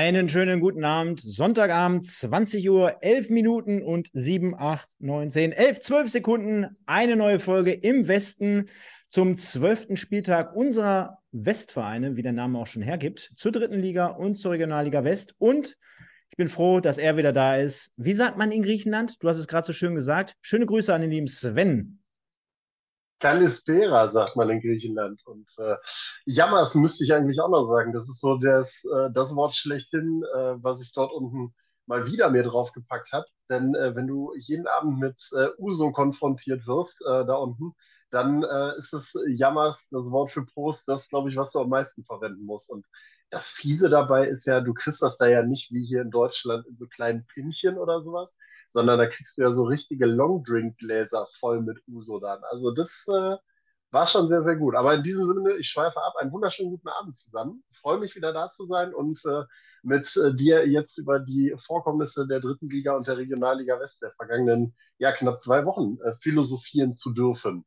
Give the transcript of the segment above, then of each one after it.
Einen schönen guten Abend. Sonntagabend, 20 Uhr, 11 Minuten und 7, 8, 9, 10, 11, 12 Sekunden. Eine neue Folge im Westen zum zwölften Spieltag unserer Westvereine, wie der Name auch schon hergibt, zur dritten Liga und zur Regionalliga West. Und ich bin froh, dass er wieder da ist. Wie sagt man in Griechenland? Du hast es gerade so schön gesagt. Schöne Grüße an den lieben Sven. Kalispera, sagt man in Griechenland. Und äh, Jammers müsste ich eigentlich auch noch sagen. Das ist so das, äh, das Wort schlechthin, äh, was ich dort unten mal wieder mir draufgepackt habe. Denn äh, wenn du jeden Abend mit äh, Uso konfrontiert wirst, äh, da unten, dann äh, ist das Jammers, das Wort für Prost, das, glaube ich, was du am meisten verwenden musst. Und das Fiese dabei ist ja, du kriegst das da ja nicht wie hier in Deutschland in so kleinen Pinchen oder sowas, sondern da kriegst du ja so richtige Longdrink-Gläser voll mit Uso dann. Also das äh, war schon sehr, sehr gut. Aber in diesem Sinne, ich schweife ab. Einen wunderschönen guten Abend zusammen. Freue mich wieder da zu sein und äh, mit äh, dir jetzt über die Vorkommnisse der dritten Liga und der Regionalliga West der vergangenen, ja, knapp zwei Wochen äh, philosophieren zu dürfen.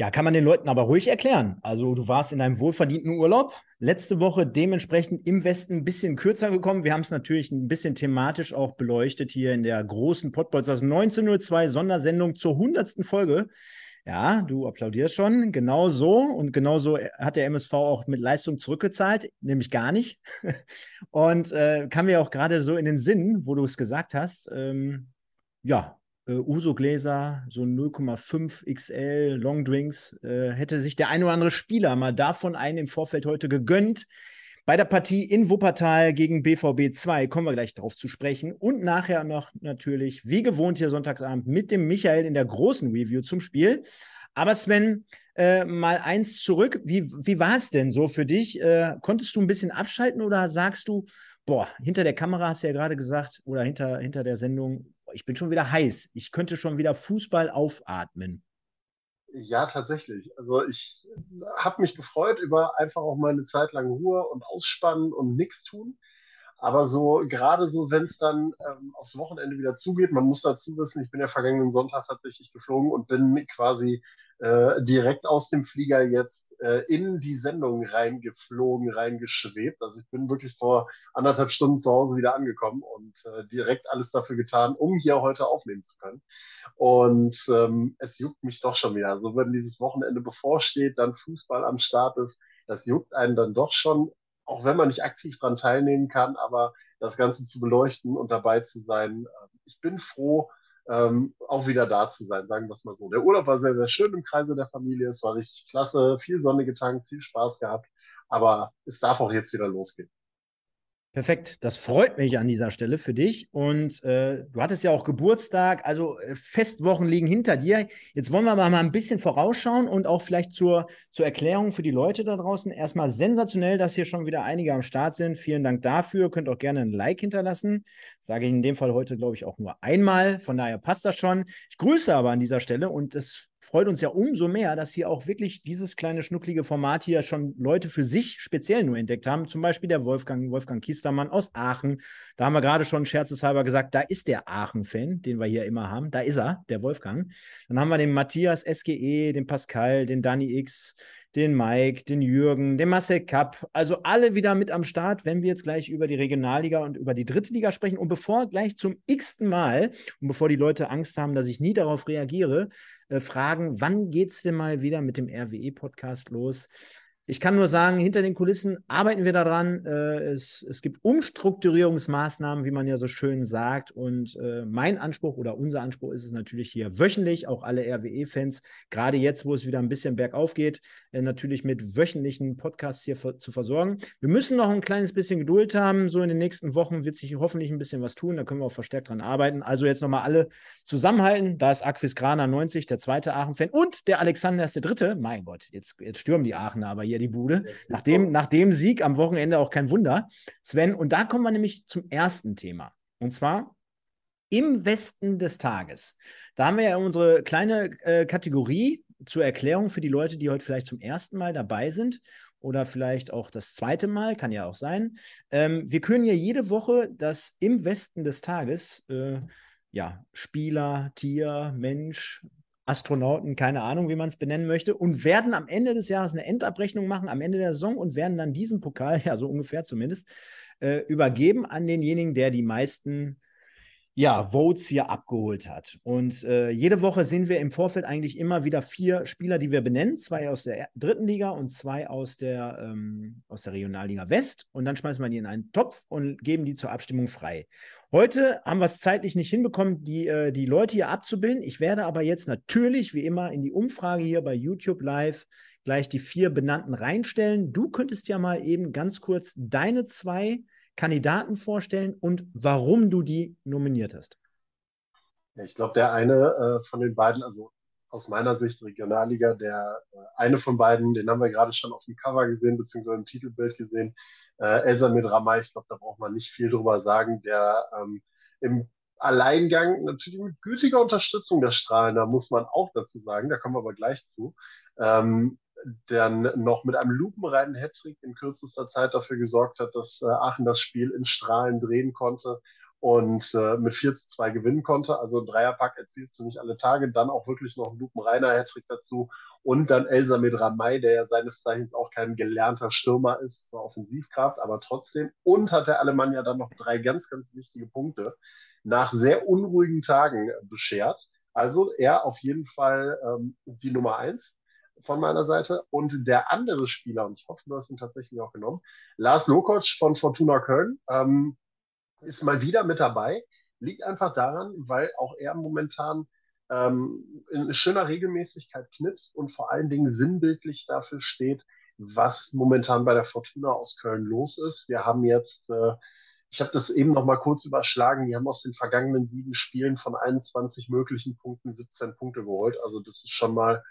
Ja, kann man den Leuten aber ruhig erklären. Also du warst in einem wohlverdienten Urlaub, letzte Woche dementsprechend im Westen ein bisschen kürzer gekommen. Wir haben es natürlich ein bisschen thematisch auch beleuchtet hier in der großen Podbolzers 1902 Sondersendung zur 100. Folge. Ja, du applaudierst schon. Genau so. Und genau so hat der MSV auch mit Leistung zurückgezahlt, nämlich gar nicht. Und äh, kam mir auch gerade so in den Sinn, wo du es gesagt hast. Ähm, ja, äh, Uso-Gläser, so 0,5 XL Longdrinks, äh, hätte sich der ein oder andere Spieler mal davon einen im Vorfeld heute gegönnt. Bei der Partie in Wuppertal gegen BVB 2 kommen wir gleich drauf zu sprechen. Und nachher noch natürlich, wie gewohnt hier Sonntagsabend, mit dem Michael in der großen Review zum Spiel. Aber Sven, äh, mal eins zurück. Wie, wie war es denn so für dich? Äh, konntest du ein bisschen abschalten oder sagst du, boah, hinter der Kamera hast du ja gerade gesagt, oder hinter, hinter der Sendung, ich bin schon wieder heiß. Ich könnte schon wieder Fußball aufatmen. Ja, tatsächlich. Also ich habe mich gefreut über einfach auch mal eine Zeit lang Ruhe und Ausspannen und nichts tun. Aber so, gerade so, wenn es dann ähm, aufs Wochenende wieder zugeht, man muss dazu wissen, ich bin ja vergangenen Sonntag tatsächlich geflogen und bin quasi äh, direkt aus dem Flieger jetzt äh, in die Sendung reingeflogen, reingeschwebt. Also ich bin wirklich vor anderthalb Stunden zu Hause wieder angekommen und äh, direkt alles dafür getan, um hier heute aufnehmen zu können. Und ähm, es juckt mich doch schon wieder. So, also wenn dieses Wochenende bevorsteht, dann Fußball am Start ist, das juckt einen dann doch schon auch wenn man nicht aktiv daran teilnehmen kann, aber das Ganze zu beleuchten und dabei zu sein. Ähm, ich bin froh, ähm, auch wieder da zu sein, sagen wir es mal so. Der Urlaub war sehr, sehr schön im Kreise der Familie. Es war richtig klasse, viel Sonne getankt, viel Spaß gehabt. Aber es darf auch jetzt wieder losgehen. Perfekt, das freut mich an dieser Stelle für dich. Und äh, du hattest ja auch Geburtstag, also äh, Festwochen liegen hinter dir. Jetzt wollen wir mal ein bisschen vorausschauen und auch vielleicht zur, zur Erklärung für die Leute da draußen. Erstmal sensationell, dass hier schon wieder einige am Start sind. Vielen Dank dafür. Könnt auch gerne ein Like hinterlassen. Sage ich in dem Fall heute, glaube ich, auch nur einmal. Von daher passt das schon. Ich grüße aber an dieser Stelle und es freut uns ja umso mehr, dass hier auch wirklich dieses kleine schnucklige Format hier schon Leute für sich speziell nur entdeckt haben. Zum Beispiel der Wolfgang, Wolfgang Kiestermann aus Aachen. Da haben wir gerade schon scherzeshalber gesagt, da ist der Aachen-Fan, den wir hier immer haben. Da ist er, der Wolfgang. Dann haben wir den Matthias SGE, den Pascal, den Danny X, den Mike, den Jürgen, den Marcel Kapp. Also alle wieder mit am Start, wenn wir jetzt gleich über die Regionalliga und über die dritte Liga sprechen. Und bevor gleich zum x-ten Mal und bevor die Leute Angst haben, dass ich nie darauf reagiere, äh, fragen, wann geht es denn mal wieder mit dem RWE-Podcast los? Ich kann nur sagen, hinter den Kulissen arbeiten wir daran. Äh, es, es gibt Umstrukturierungsmaßnahmen, wie man ja so schön sagt. Und äh, mein Anspruch oder unser Anspruch ist es natürlich hier wöchentlich, auch alle RWE-Fans, gerade jetzt, wo es wieder ein bisschen bergauf geht, äh, natürlich mit wöchentlichen Podcasts hier zu versorgen. Wir müssen noch ein kleines bisschen Geduld haben. So in den nächsten Wochen wird sich hoffentlich ein bisschen was tun. Da können wir auch verstärkt dran arbeiten. Also jetzt nochmal alle zusammenhalten. Da ist Aquis Grana 90, der zweite Aachen-Fan und der Alexander ist der dritte. Mein Gott, jetzt, jetzt stürmen die Aachener aber hier die Bude. Nach dem, nach dem Sieg am Wochenende auch kein Wunder. Sven, und da kommen wir nämlich zum ersten Thema. Und zwar im Westen des Tages. Da haben wir ja unsere kleine äh, Kategorie zur Erklärung für die Leute, die heute vielleicht zum ersten Mal dabei sind oder vielleicht auch das zweite Mal, kann ja auch sein. Ähm, wir können ja jede Woche das im Westen des Tages, äh, ja, Spieler, Tier, Mensch, Astronauten, keine Ahnung, wie man es benennen möchte, und werden am Ende des Jahres eine Endabrechnung machen, am Ende der Saison und werden dann diesen Pokal, ja, so ungefähr zumindest, äh, übergeben an denjenigen, der die meisten ja, Votes hier abgeholt hat. Und äh, jede Woche sehen wir im Vorfeld eigentlich immer wieder vier Spieler, die wir benennen. Zwei aus der dritten Liga und zwei aus der, ähm, aus der Regionalliga West. Und dann schmeißen wir die in einen Topf und geben die zur Abstimmung frei. Heute haben wir es zeitlich nicht hinbekommen, die, äh, die Leute hier abzubilden. Ich werde aber jetzt natürlich, wie immer, in die Umfrage hier bei YouTube Live gleich die vier benannten reinstellen. Du könntest ja mal eben ganz kurz deine zwei Kandidaten vorstellen und warum du die nominiert hast? Ich glaube, der eine äh, von den beiden, also aus meiner Sicht Regionalliga, der äh, eine von beiden, den haben wir gerade schon auf dem Cover gesehen, beziehungsweise im Titelbild gesehen, äh, Elsa mit Ramay, ich glaube, da braucht man nicht viel drüber sagen, der ähm, im Alleingang natürlich mit gütiger Unterstützung der Strahlen, da muss man auch dazu sagen, da kommen wir aber gleich zu, ähm, dann noch mit einem lupenreinen Hattrick in kürzester Zeit dafür gesorgt hat, dass äh, Aachen das Spiel in Strahlen drehen konnte und äh, mit 4 zu 2 gewinnen konnte. Also Dreierpack erzielst du nicht alle Tage. Dann auch wirklich noch ein lupenreiner Hattrick dazu. Und dann Elsa Medramay, der ja seines Zeichens auch kein gelernter Stürmer ist, zwar Offensivkraft, aber trotzdem. Und hat der Alemannia dann noch drei ganz, ganz wichtige Punkte nach sehr unruhigen Tagen beschert. Also er auf jeden Fall ähm, die Nummer eins von meiner Seite. Und der andere Spieler, und ich hoffe, du hast ihn tatsächlich auch genommen, Lars Lokoc von Fortuna Köln, ähm, ist mal wieder mit dabei. Liegt einfach daran, weil auch er momentan ähm, in schöner Regelmäßigkeit knipst und vor allen Dingen sinnbildlich dafür steht, was momentan bei der Fortuna aus Köln los ist. Wir haben jetzt, äh, ich habe das eben noch mal kurz überschlagen, die haben aus den vergangenen sieben Spielen von 21 möglichen Punkten 17 Punkte geholt. Also das ist schon mal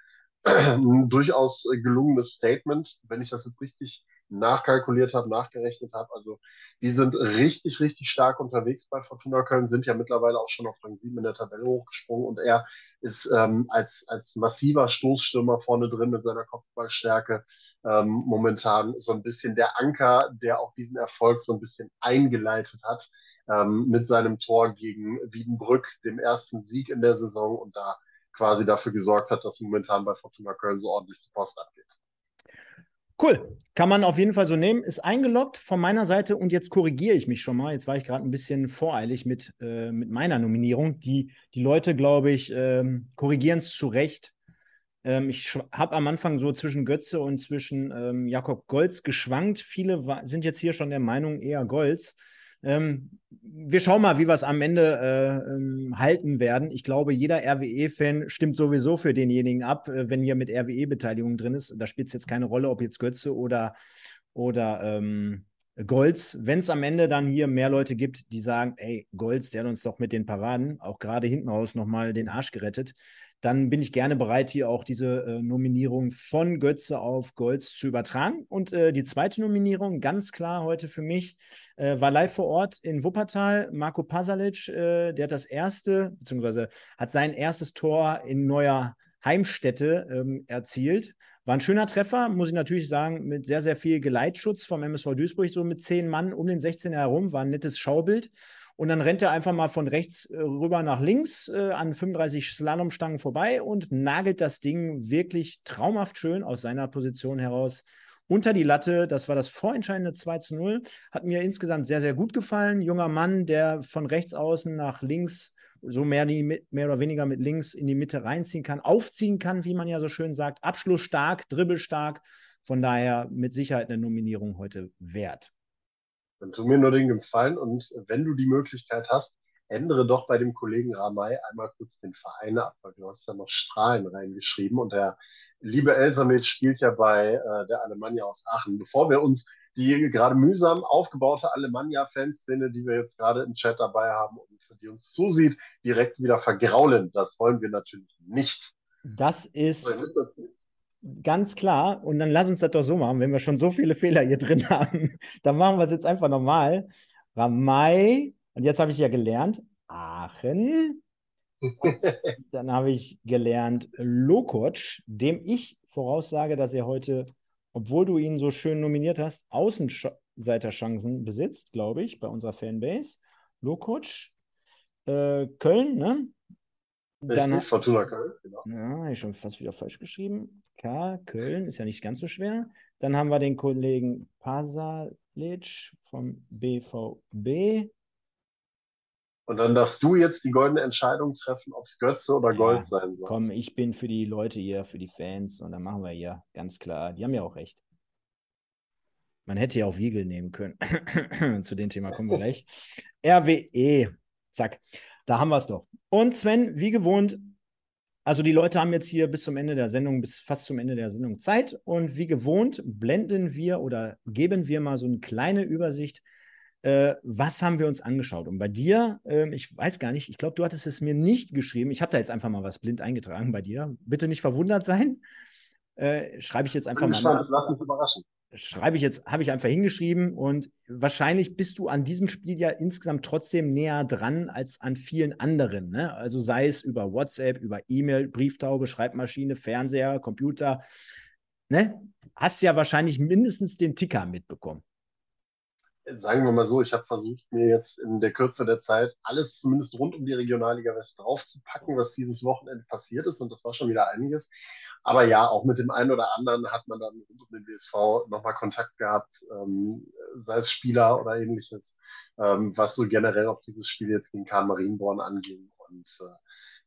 ein durchaus gelungenes Statement, wenn ich das jetzt richtig nachkalkuliert habe, nachgerechnet habe. Also die sind richtig, richtig stark unterwegs bei Fortuna Köln, sind ja mittlerweile auch schon auf Rang 7 in der Tabelle hochgesprungen und er ist ähm, als, als massiver Stoßstürmer vorne drin mit seiner Kopfballstärke ähm, momentan so ein bisschen der Anker, der auch diesen Erfolg so ein bisschen eingeleitet hat ähm, mit seinem Tor gegen Wiedenbrück, dem ersten Sieg in der Saison und da quasi dafür gesorgt hat, dass momentan bei Fortuna Köln so ordentlich die Post abgeht. Cool. Kann man auf jeden Fall so nehmen. Ist eingeloggt von meiner Seite und jetzt korrigiere ich mich schon mal. Jetzt war ich gerade ein bisschen voreilig mit, äh, mit meiner Nominierung. Die, die Leute, glaube ich, ähm, korrigieren es zu Recht. Ähm, ich habe am Anfang so zwischen Götze und zwischen ähm, Jakob Golz geschwankt. Viele sind jetzt hier schon der Meinung eher Golz. Ähm, wir schauen mal, wie wir es am Ende äh, ähm, halten werden. Ich glaube, jeder RWE-Fan stimmt sowieso für denjenigen ab, äh, wenn hier mit RWE-Beteiligung drin ist. Da spielt es jetzt keine Rolle, ob jetzt Götze oder, oder ähm, Golz. Wenn es am Ende dann hier mehr Leute gibt, die sagen, ey, Golz, der hat uns doch mit den Paraden, auch gerade hinten raus, nochmal den Arsch gerettet, dann bin ich gerne bereit, hier auch diese äh, Nominierung von Götze auf Golds zu übertragen. Und äh, die zweite Nominierung, ganz klar heute für mich, äh, war live vor Ort in Wuppertal. Marco Pasalic, äh, der hat das erste, beziehungsweise hat sein erstes Tor in neuer Heimstätte ähm, erzielt. War ein schöner Treffer, muss ich natürlich sagen, mit sehr, sehr viel Geleitschutz vom MSV Duisburg, so mit zehn Mann um den 16er herum. War ein nettes Schaubild. Und dann rennt er einfach mal von rechts äh, rüber nach links äh, an 35 Slalomstangen vorbei und nagelt das Ding wirklich traumhaft schön aus seiner Position heraus unter die Latte. Das war das vorentscheidende 2 zu 0. Hat mir insgesamt sehr, sehr gut gefallen. Junger Mann, der von rechts außen nach links so mehr, die, mehr oder weniger mit links in die Mitte reinziehen kann, aufziehen kann, wie man ja so schön sagt. Abschlussstark, dribbelstark. Von daher mit Sicherheit eine Nominierung heute wert. Dann tu mir nur den Gefallen und wenn du die Möglichkeit hast, ändere doch bei dem Kollegen Ramay einmal kurz den Verein ab, weil du hast da noch Strahlen reingeschrieben und der liebe Elsamit spielt ja bei äh, der Alemannia aus Aachen. Bevor wir uns die gerade mühsam aufgebaute Alemannia-Fanszene, die wir jetzt gerade im Chat dabei haben und die uns zusieht, direkt wieder vergraulen, das wollen wir natürlich nicht. Das ist Ganz klar. Und dann lass uns das doch so machen, wenn wir schon so viele Fehler hier drin haben. Dann machen wir es jetzt einfach nochmal. Ramai, und jetzt habe ich ja gelernt, Aachen. dann habe ich gelernt Lokoc, dem ich voraussage, dass er heute, obwohl du ihn so schön nominiert hast, Außenseiterchancen besitzt, glaube ich, bei unserer Fanbase. Lokoc, äh, Köln, ne? Dann, Fortuna Köln, genau. Ja, habe ich schon fast wieder falsch geschrieben. K, Köln, ist ja nicht ganz so schwer. Dann haben wir den Kollegen Pasalic. Vom BVB. Und dann darfst du jetzt die goldene Entscheidung treffen, ob es Götze oder ja, Gold sein soll. Komm, ich bin für die Leute hier, für die Fans und dann machen wir hier ganz klar. Die haben ja auch recht. Man hätte ja auch Wiegel nehmen können. Zu dem Thema kommen wir gleich. RWE. Zack. Da haben wir es doch. Und Sven, wie gewohnt, also die Leute haben jetzt hier bis zum Ende der Sendung, bis fast zum Ende der Sendung Zeit. Und wie gewohnt blenden wir oder geben wir mal so eine kleine Übersicht äh, was haben wir uns angeschaut? Und bei dir, äh, ich weiß gar nicht, ich glaube, du hattest es mir nicht geschrieben. Ich habe da jetzt einfach mal was blind eingetragen bei dir. Bitte nicht verwundert sein. Äh, schreibe ich jetzt einfach mal. Spannend, lass mich überraschen. Schreibe ich jetzt, habe ich einfach hingeschrieben und wahrscheinlich bist du an diesem Spiel ja insgesamt trotzdem näher dran als an vielen anderen. Ne? Also sei es über WhatsApp, über E-Mail, Brieftaube, Schreibmaschine, Fernseher, Computer. Ne? Hast ja wahrscheinlich mindestens den Ticker mitbekommen sagen wir mal so, ich habe versucht, mir jetzt in der Kürze der Zeit alles zumindest rund um die Regionalliga West draufzupacken, was dieses Wochenende passiert ist. Und das war schon wieder einiges. Aber ja, auch mit dem einen oder anderen hat man dann rund um den BSV nochmal Kontakt gehabt, ähm, sei es Spieler oder ähnliches, ähm, was so generell auf dieses Spiel jetzt gegen Karl Marienborn anging. Und äh,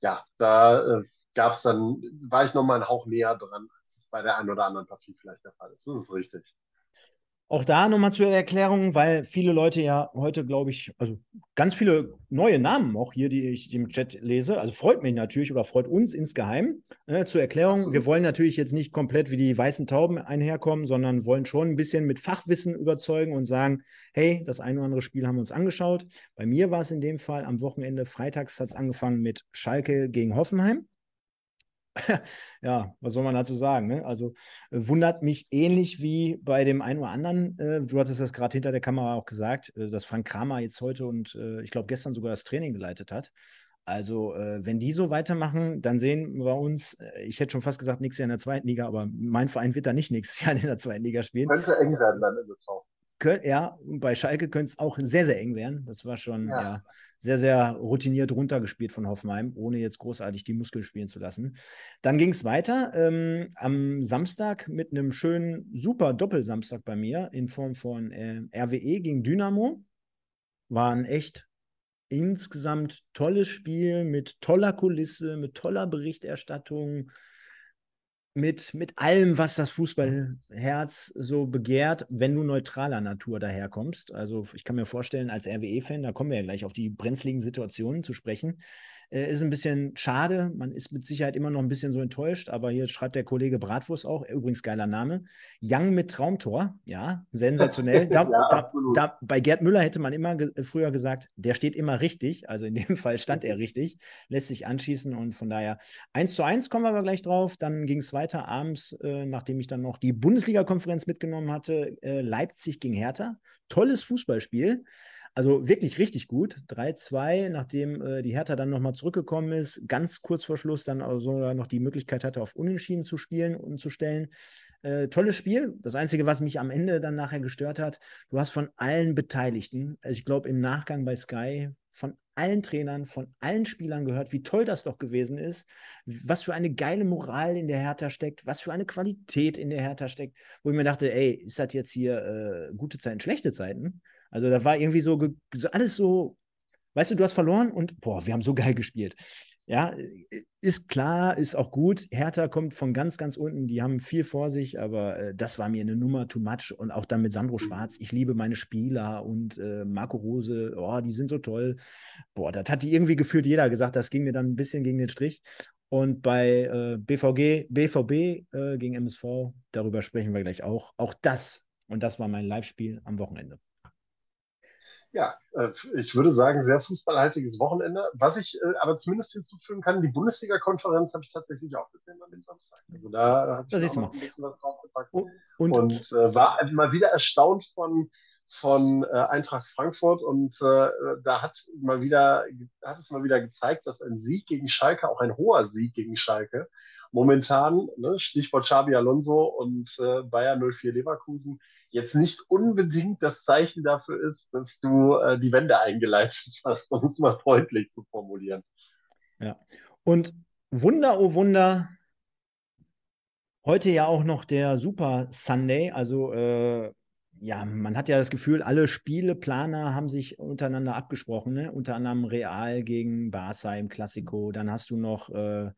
ja, da äh, gab es dann, war ich nochmal einen Hauch näher dran, als es bei der einen oder anderen Partie vielleicht der Fall ist. Das ist richtig. Auch da nochmal zur Erklärung, weil viele Leute ja heute, glaube ich, also ganz viele neue Namen auch hier, die ich im Chat lese. Also freut mich natürlich oder freut uns insgeheim. Äh, zur Erklärung, wir wollen natürlich jetzt nicht komplett wie die weißen Tauben einherkommen, sondern wollen schon ein bisschen mit Fachwissen überzeugen und sagen, hey, das eine oder andere Spiel haben wir uns angeschaut. Bei mir war es in dem Fall am Wochenende, freitags hat es angefangen mit Schalke gegen Hoffenheim. ja, was soll man dazu sagen? Ne? Also äh, wundert mich ähnlich wie bei dem einen oder anderen. Äh, du hattest das gerade hinter der Kamera auch gesagt, äh, dass Frank Kramer jetzt heute und äh, ich glaube gestern sogar das Training geleitet hat. Also, äh, wenn die so weitermachen, dann sehen wir uns, äh, ich hätte schon fast gesagt, nächstes Jahr in der zweiten Liga, aber mein Verein wird da nicht nächstes Jahr in der zweiten Liga spielen. Könnte eng werden dann in der Saison. Ja, bei Schalke könnte es auch sehr, sehr eng werden. Das war schon, ja. ja sehr, sehr routiniert runtergespielt von Hoffenheim, ohne jetzt großartig die Muskeln spielen zu lassen. Dann ging es weiter ähm, am Samstag mit einem schönen, super Doppelsamstag bei mir in Form von äh, RWE gegen Dynamo. War ein echt insgesamt tolles Spiel mit toller Kulisse, mit toller Berichterstattung, mit, mit allem, was das Fußballherz so begehrt, wenn du neutraler Natur daherkommst. Also ich kann mir vorstellen, als RWE-Fan, da kommen wir ja gleich auf die brenzligen Situationen zu sprechen, äh, ist ein bisschen schade. Man ist mit Sicherheit immer noch ein bisschen so enttäuscht, aber hier schreibt der Kollege Bratwurst auch, übrigens geiler Name. Young mit Traumtor, ja, sensationell. Da, ja, da, da, bei Gerd Müller hätte man immer ge früher gesagt, der steht immer richtig. Also in dem Fall stand er richtig, lässt sich anschießen und von daher 1 zu 1 kommen wir aber gleich drauf. Dann ging es weiter abends, äh, nachdem ich dann noch die Bundesliga-Konferenz mitgenommen hatte, äh, Leipzig gegen Hertha. Tolles Fußballspiel. Also wirklich richtig gut. 3-2, nachdem äh, die Hertha dann nochmal zurückgekommen ist, ganz kurz vor Schluss dann also noch die Möglichkeit hatte, auf Unentschieden zu spielen und zu stellen. Äh, tolles Spiel. Das Einzige, was mich am Ende dann nachher gestört hat, du hast von allen Beteiligten, also ich glaube im Nachgang bei Sky, von allen Trainern, von allen Spielern gehört, wie toll das doch gewesen ist, was für eine geile Moral in der Hertha steckt, was für eine Qualität in der Hertha steckt, wo ich mir dachte, ey, ist das jetzt hier äh, gute Zeiten, schlechte Zeiten? Also da war irgendwie so, alles so, weißt du, du hast verloren und boah, wir haben so geil gespielt. Ja, ist klar, ist auch gut. Hertha kommt von ganz, ganz unten. Die haben viel vor sich, aber äh, das war mir eine Nummer too much. Und auch dann mit Sandro mhm. Schwarz. Ich liebe meine Spieler und äh, Marco Rose. Oh, die sind so toll. Boah, das hat die irgendwie gefühlt jeder gesagt. Das ging mir dann ein bisschen gegen den Strich. Und bei äh, BVG, BVB äh, gegen MSV, darüber sprechen wir gleich auch. Auch das. Und das war mein Live-Spiel am Wochenende. Ja, äh, ich würde sagen, sehr fußballhaltiges Wochenende. Was ich äh, aber zumindest hinzufügen kann, die Bundesliga-Konferenz habe ich tatsächlich auch gesehen an dem Samstag. Also da habe ich das auch ein bisschen was draufgepackt. Und, und, und äh, war mal wieder erstaunt von, von äh, Eintracht Frankfurt und äh, da hat mal wieder hat es mal wieder gezeigt, dass ein Sieg gegen Schalke auch ein hoher Sieg gegen Schalke momentan, ne, Stichwort Xabi Alonso und Bayern 04 Leverkusen, jetzt nicht unbedingt das Zeichen dafür ist, dass du äh, die Wende eingeleitet hast, um es mal freundlich zu formulieren. Ja. Und Wunder, oh Wunder, heute ja auch noch der Super Sunday, also äh, ja, man hat ja das Gefühl, alle Spieleplaner haben sich untereinander abgesprochen, ne? unter anderem Real gegen Barca im Klassiko. Dann hast du noch äh,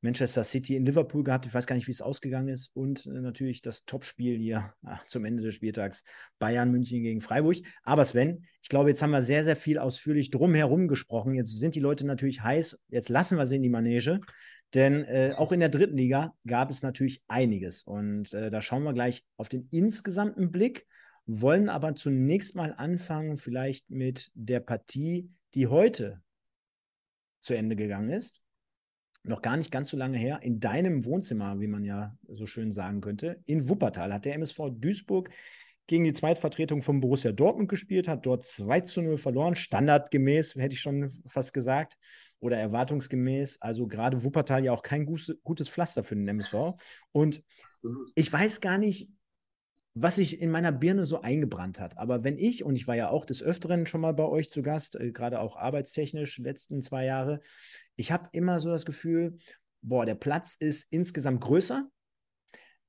Manchester City in Liverpool gehabt. Ich weiß gar nicht, wie es ausgegangen ist. Und äh, natürlich das Topspiel hier ach, zum Ende des Spieltags Bayern München gegen Freiburg. Aber Sven, ich glaube, jetzt haben wir sehr, sehr viel ausführlich drumherum gesprochen. Jetzt sind die Leute natürlich heiß. Jetzt lassen wir sie in die Manege. Denn äh, auch in der dritten Liga gab es natürlich einiges. Und äh, da schauen wir gleich auf den insgesamten Blick, wollen aber zunächst mal anfangen, vielleicht mit der Partie, die heute zu Ende gegangen ist. Noch gar nicht ganz so lange her, in deinem Wohnzimmer, wie man ja so schön sagen könnte. In Wuppertal hat der MSV Duisburg gegen die Zweitvertretung von Borussia Dortmund gespielt, hat dort 2 zu 0 verloren, standardgemäß, hätte ich schon fast gesagt oder erwartungsgemäß. Also gerade Wuppertal ja auch kein gutes Pflaster für den MSV. Und ich weiß gar nicht, was sich in meiner Birne so eingebrannt hat. Aber wenn ich, und ich war ja auch des Öfteren schon mal bei euch zu Gast, äh, gerade auch arbeitstechnisch, letzten zwei Jahre, ich habe immer so das Gefühl, boah, der Platz ist insgesamt größer,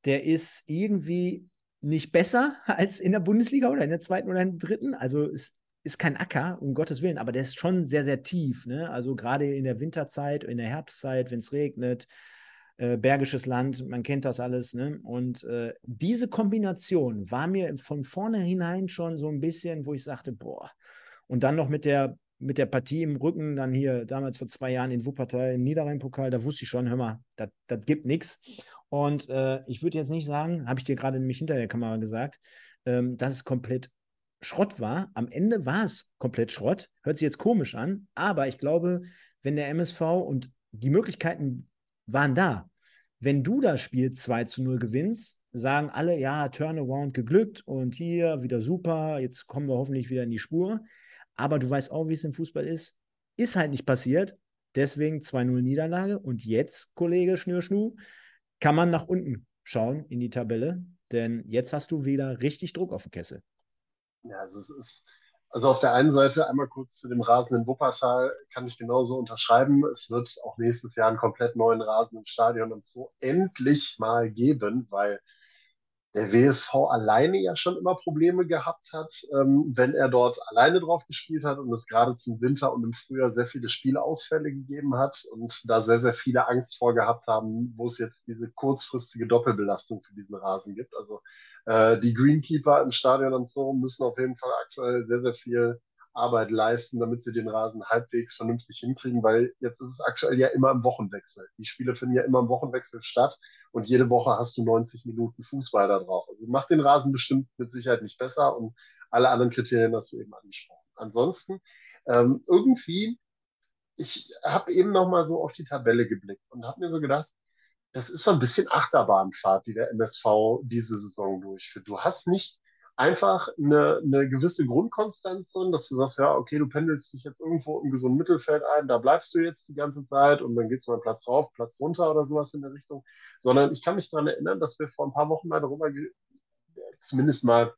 der ist irgendwie nicht besser als in der Bundesliga oder in der zweiten oder in der dritten. Also es ist kein Acker, um Gottes Willen, aber der ist schon sehr, sehr tief. Ne? Also gerade in der Winterzeit, in der Herbstzeit, wenn es regnet, äh, bergisches Land, man kennt das alles. Ne? Und äh, diese Kombination war mir von vornherein schon so ein bisschen, wo ich sagte, boah, und dann noch mit der mit der Partie im Rücken, dann hier damals vor zwei Jahren in Wuppertal im Niederrhein-Pokal, da wusste ich schon, hör mal, das gibt nichts. Und äh, ich würde jetzt nicht sagen, habe ich dir gerade nämlich hinter der Kamera gesagt, ähm, dass es komplett Schrott war. Am Ende war es komplett Schrott. Hört sich jetzt komisch an, aber ich glaube, wenn der MSV und die Möglichkeiten waren da, wenn du das Spiel 2 zu 0 gewinnst, sagen alle, ja, Turnaround geglückt und hier wieder super, jetzt kommen wir hoffentlich wieder in die Spur. Aber du weißt auch, wie es im Fußball ist. Ist halt nicht passiert. Deswegen 2-0 Niederlage. Und jetzt, Kollege Schnürschnu, kann man nach unten schauen in die Tabelle. Denn jetzt hast du wieder richtig Druck auf dem Kessel. Ja, also es ist, also auf der einen Seite einmal kurz zu dem Rasen in Wuppertal kann ich genauso unterschreiben. Es wird auch nächstes Jahr einen komplett neuen Rasen im Stadion und so endlich mal geben, weil der WSV alleine ja schon immer Probleme gehabt hat, ähm, wenn er dort alleine drauf gespielt hat und es gerade zum Winter und im Frühjahr sehr viele Spielausfälle gegeben hat und da sehr, sehr viele Angst vor gehabt haben, wo es jetzt diese kurzfristige Doppelbelastung für diesen Rasen gibt. Also äh, die Greenkeeper im Stadion und so müssen auf jeden Fall aktuell sehr, sehr viel Arbeit leisten, damit sie den Rasen halbwegs vernünftig hinkriegen, weil jetzt ist es aktuell ja immer im Wochenwechsel. Die Spiele finden ja immer im Wochenwechsel statt und jede Woche hast du 90 Minuten Fußball da drauf. Also macht den Rasen bestimmt mit Sicherheit nicht besser und alle anderen Kriterien hast du eben angesprochen. Ansonsten ähm, irgendwie, ich habe eben noch mal so auf die Tabelle geblickt und habe mir so gedacht, das ist so ein bisschen Achterbahnfahrt, die der MSV diese Saison durchführt. Du hast nicht einfach eine, eine gewisse Grundkonstanz drin, dass du sagst, ja, okay, du pendelst dich jetzt irgendwo im gesunden Mittelfeld ein, da bleibst du jetzt die ganze Zeit und dann geht es mal Platz rauf, Platz runter oder sowas in der Richtung. Sondern ich kann mich daran erinnern, dass wir vor ein paar Wochen mal darüber zumindest mal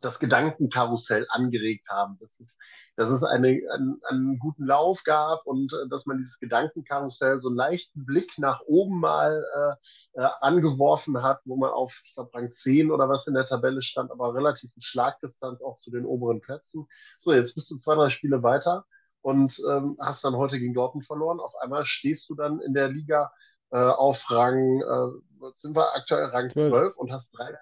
das Gedankenkarussell angeregt haben. Das ist dass es eine, einen, einen, guten Lauf gab und äh, dass man dieses Gedankenkarussell so einen leichten Blick nach oben mal äh, äh, angeworfen hat, wo man auf, ich glaube, Rang 10 oder was in der Tabelle stand, aber relativ in Schlagdistanz auch zu den oberen Plätzen. So, jetzt bist du zwei, drei Spiele weiter und ähm, hast dann heute gegen Dortmund verloren. Auf einmal stehst du dann in der Liga äh, auf Rang, äh, sind wir aktuell Rang 12, 12 und hast drei,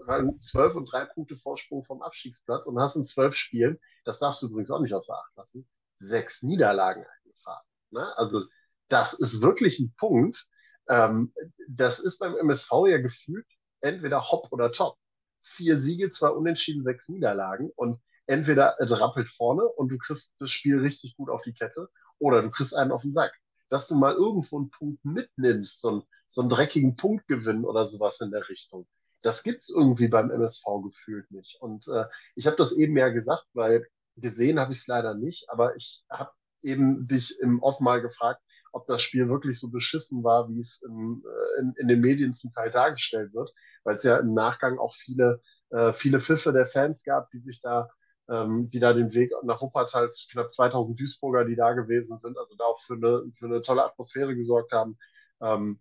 Rang 12 und drei Punkte Vorsprung vom Abstiegsplatz und hast in zwölf Spielen, das darfst du übrigens auch nicht außer Acht lassen, sechs Niederlagen eingefahren. Ne? Also das ist wirklich ein Punkt. Ähm, das ist beim MSV ja gefühlt entweder hopp oder top. Vier Siege, zwei Unentschieden, sechs Niederlagen und entweder es rappelt vorne und du kriegst das Spiel richtig gut auf die Kette oder du kriegst einen auf den Sack dass du mal irgendwo einen Punkt mitnimmst, so einen, so einen dreckigen Punktgewinn oder sowas in der Richtung. Das gibt es irgendwie beim MSV gefühlt nicht. Und äh, ich habe das eben ja gesagt, weil gesehen habe ich es leider nicht, aber ich habe eben dich im Off mal gefragt, ob das Spiel wirklich so beschissen war, wie es im, äh, in, in, den Medien zum Teil dargestellt wird, weil es ja im Nachgang auch viele, äh, viele Pfiffe der Fans gab, die sich da ähm, die da den Weg nach Wuppertal, knapp 2000 Duisburger, die da gewesen sind, also da auch für eine, für eine tolle Atmosphäre gesorgt haben. Ähm,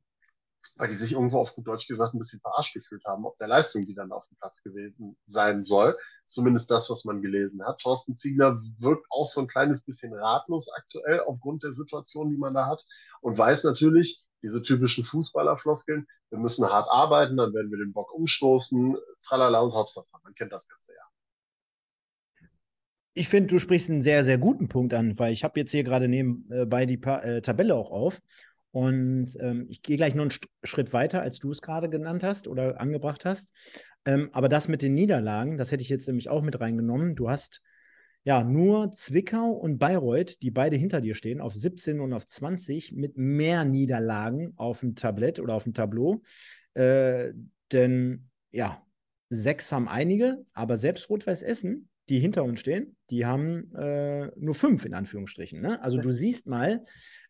weil die sich irgendwo auf gut Deutsch gesagt ein bisschen verarscht gefühlt haben, ob der Leistung, die dann auf dem Platz gewesen sein soll. Zumindest das, was man gelesen hat. Thorsten Ziegler wirkt auch so ein kleines bisschen ratlos aktuell aufgrund der Situation, die man da hat und weiß natürlich, diese typischen Fußballerfloskeln, wir müssen hart arbeiten, dann werden wir den Bock umstoßen, tralala und Hauptsache, man kennt das Ganze ja. Ich finde, du sprichst einen sehr, sehr guten Punkt an, weil ich habe jetzt hier gerade nebenbei äh, die pa äh, Tabelle auch auf. Und ähm, ich gehe gleich noch einen St Schritt weiter, als du es gerade genannt hast oder angebracht hast. Ähm, aber das mit den Niederlagen, das hätte ich jetzt nämlich auch mit reingenommen. Du hast ja nur Zwickau und Bayreuth, die beide hinter dir stehen, auf 17 und auf 20, mit mehr Niederlagen auf dem Tablett oder auf dem Tableau. Äh, denn ja, sechs haben einige, aber selbst Rot-Weiß Essen die hinter uns stehen, die haben äh, nur fünf in Anführungsstrichen. Ne? Also du siehst mal,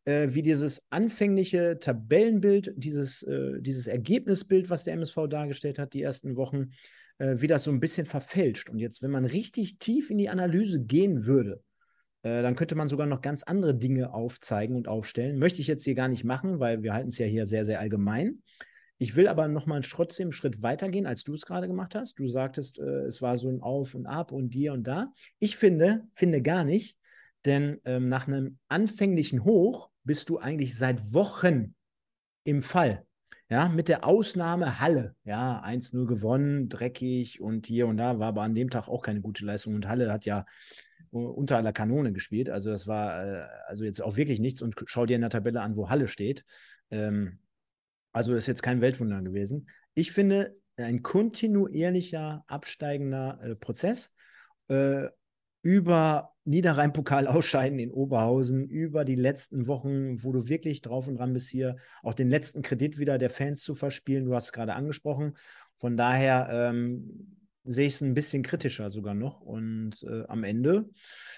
äh, wie dieses anfängliche Tabellenbild, dieses, äh, dieses Ergebnisbild, was der MSV dargestellt hat, die ersten Wochen, äh, wie das so ein bisschen verfälscht. Und jetzt, wenn man richtig tief in die Analyse gehen würde, äh, dann könnte man sogar noch ganz andere Dinge aufzeigen und aufstellen. Möchte ich jetzt hier gar nicht machen, weil wir halten es ja hier sehr, sehr allgemein. Ich will aber noch mal trotzdem einen Schritt weiter gehen, als du es gerade gemacht hast. Du sagtest, äh, es war so ein Auf und Ab und dir und da. Ich finde, finde gar nicht, denn ähm, nach einem anfänglichen Hoch bist du eigentlich seit Wochen im Fall. Ja, mit der Ausnahme Halle. Ja, 1-0 gewonnen, dreckig und hier und da war aber an dem Tag auch keine gute Leistung. Und Halle hat ja äh, unter aller Kanone gespielt. Also das war äh, also jetzt auch wirklich nichts. Und schau dir in der Tabelle an, wo Halle steht. Ähm, also ist jetzt kein Weltwunder gewesen. Ich finde, ein kontinuierlicher absteigender äh, Prozess äh, über Niederrhein-Pokal ausscheiden in Oberhausen, über die letzten Wochen, wo du wirklich drauf und dran bist, hier auch den letzten Kredit wieder der Fans zu verspielen. Du hast es gerade angesprochen. Von daher ähm, sehe ich es ein bisschen kritischer sogar noch. Und äh, am Ende,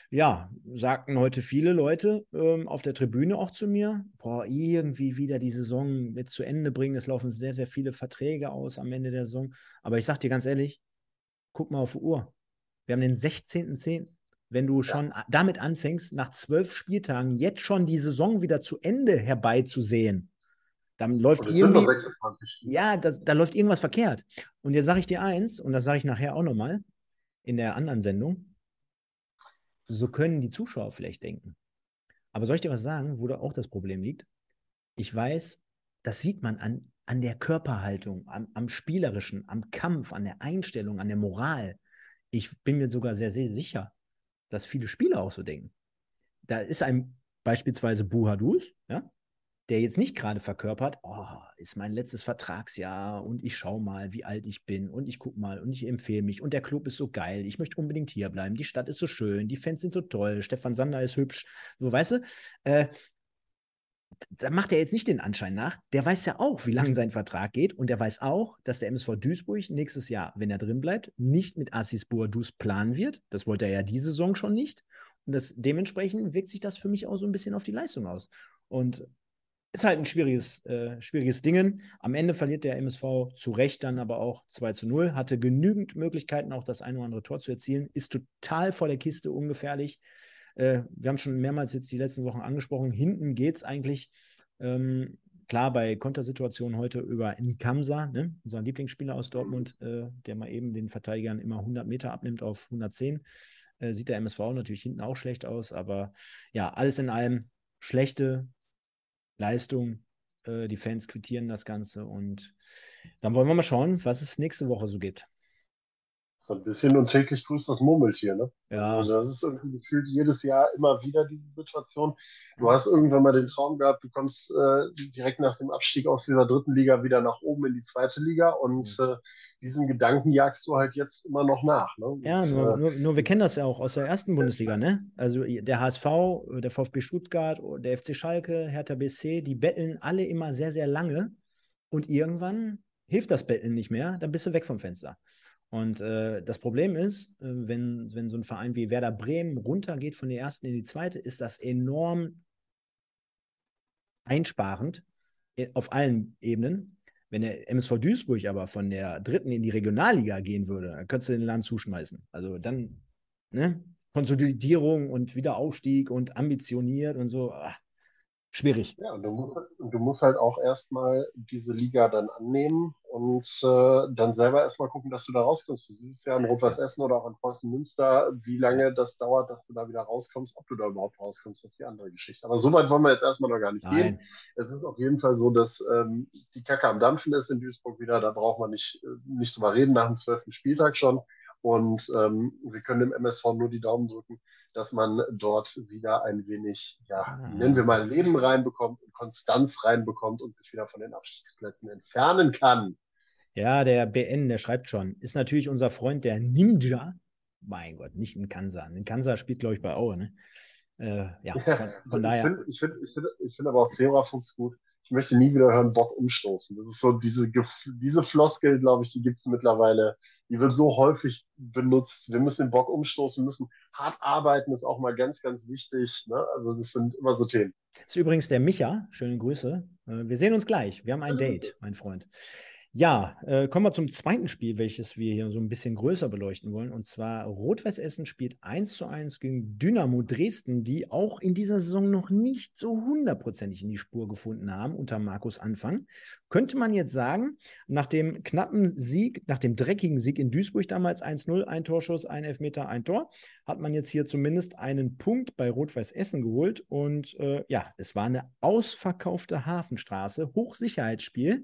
ja, sagten heute viele Leute ähm, auf der Tribüne auch zu mir, boah, irgendwie wieder die Saison jetzt zu Ende bringen. Es laufen sehr, sehr viele Verträge aus am Ende der Saison. Aber ich sag dir ganz ehrlich, guck mal auf die Uhr. Wir haben den 16.10. Wenn du schon ja. damit anfängst, nach zwölf Spieltagen jetzt schon die Saison wieder zu Ende herbeizusehen, dann läuft irgendwie. Ja, das, da läuft irgendwas verkehrt. Und jetzt sage ich dir eins, und das sage ich nachher auch nochmal in der anderen Sendung. So können die Zuschauer vielleicht denken. Aber soll ich dir was sagen, wo da auch das Problem liegt? Ich weiß, das sieht man an, an der Körperhaltung, am, am Spielerischen, am Kampf, an der Einstellung, an der Moral. Ich bin mir sogar sehr, sehr sicher, dass viele Spieler auch so denken. Da ist ein beispielsweise Buhadus, ja, der jetzt nicht gerade verkörpert, oh, ist mein letztes Vertragsjahr und ich schaue mal, wie alt ich bin und ich gucke mal und ich empfehle mich und der Club ist so geil, ich möchte unbedingt hier bleiben, die Stadt ist so schön, die Fans sind so toll, Stefan Sander ist hübsch, so weißt du, äh, da macht er jetzt nicht den Anschein nach. Der weiß ja auch, wie lange sein Vertrag geht und der weiß auch, dass der MSV Duisburg nächstes Jahr, wenn er drin bleibt, nicht mit Assis Boadus planen wird. Das wollte er ja diese Saison schon nicht. Und das, dementsprechend wirkt sich das für mich auch so ein bisschen auf die Leistung aus. Und ist halt ein schwieriges, äh, schwieriges Ding. Am Ende verliert der MSV zu Recht dann aber auch 2 zu 0. Hatte genügend Möglichkeiten, auch das ein oder andere Tor zu erzielen. Ist total vor der Kiste, ungefährlich. Äh, wir haben schon mehrmals jetzt die letzten Wochen angesprochen. Hinten geht es eigentlich. Ähm, klar, bei Kontersituationen heute über Nkamsa, ne? unser Lieblingsspieler aus Dortmund, äh, der mal eben den Verteidigern immer 100 Meter abnimmt auf 110. Äh, sieht der MSV natürlich hinten auch schlecht aus, aber ja, alles in allem schlechte Leistung. Äh, die Fans quittieren das Ganze und dann wollen wir mal schauen, was es nächste Woche so gibt. So ein bisschen und täglich grüßt das Murmeltier, ne? Ja. Also das ist irgendwie gefühlt jedes Jahr immer wieder diese Situation. Du hast irgendwann mal den Traum gehabt, du kommst äh, direkt nach dem Abstieg aus dieser dritten Liga wieder nach oben in die zweite Liga und mhm. äh, diesen Gedanken jagst du halt jetzt immer noch nach. Ne? Ja, nur, äh, nur, nur, wir kennen das ja auch aus der ersten Bundesliga, ne? Also der HSV, der VfB Stuttgart, der FC Schalke, Hertha BC, die betteln alle immer sehr, sehr lange und irgendwann hilft das Betteln nicht mehr, dann bist du weg vom Fenster. Und äh, das Problem ist, äh, wenn, wenn so ein Verein wie Werder Bremen runtergeht von der ersten in die zweite, ist das enorm einsparend äh, auf allen Ebenen. Wenn der MSV Duisburg aber von der dritten in die Regionalliga gehen würde, dann könntest du den Land zuschmeißen. Also dann, ne? Konsolidierung und Wiederaufstieg und ambitioniert und so. Ach, schwierig. Ja, und du musst, du musst halt auch erstmal diese Liga dann annehmen und äh, dann selber erstmal gucken, dass du da rauskommst. Du siehst ja in Rot-Weiß Essen oder auch in Preußen Münster, wie lange das dauert, dass du da wieder rauskommst, ob du da überhaupt rauskommst, das ist die andere Geschichte. Aber so weit wollen wir jetzt erstmal noch gar nicht Nein. gehen. Es ist auf jeden Fall so, dass ähm, die Kacke am Dampfen ist in Duisburg wieder. Da braucht man nicht, äh, nicht drüber reden, nach dem zwölften Spieltag schon. Und ähm, wir können dem MSV nur die Daumen drücken, dass man dort wieder ein wenig, ja, ah. nennen wir mal Leben reinbekommt und Konstanz reinbekommt und sich wieder von den Abstiegsplätzen entfernen kann. Ja, der BN, der schreibt schon, ist natürlich unser Freund der Ninja. Mein Gott, nicht in Kansa. In Kansa spielt, glaube ich, bei Aue, ne? Äh, ja, von, von daher. Ich finde ich find, ich find, aber auch Zebrafuchs gut ich möchte nie wieder hören, Bock umstoßen. Das ist so diese, diese Floskel, glaube ich, die gibt es mittlerweile. Die wird so häufig benutzt. Wir müssen den Bock umstoßen, wir müssen hart arbeiten, ist auch mal ganz, ganz wichtig. Ne? Also das sind immer so Themen. Das ist übrigens der Micha. Schöne Grüße. Äh, wir sehen uns gleich. Wir haben ein Date, mein Freund. Ja, äh, kommen wir zum zweiten Spiel, welches wir hier so ein bisschen größer beleuchten wollen. Und zwar Rot-Weiß Essen spielt 1 zu 1 gegen Dynamo Dresden, die auch in dieser Saison noch nicht so hundertprozentig in die Spur gefunden haben unter Markus Anfang. Könnte man jetzt sagen, nach dem knappen Sieg, nach dem dreckigen Sieg in Duisburg damals 1-0, ein Torschuss, ein Elfmeter, ein Tor, hat man jetzt hier zumindest einen Punkt bei Rot-Weiß Essen geholt. Und äh, ja, es war eine ausverkaufte Hafenstraße, Hochsicherheitsspiel.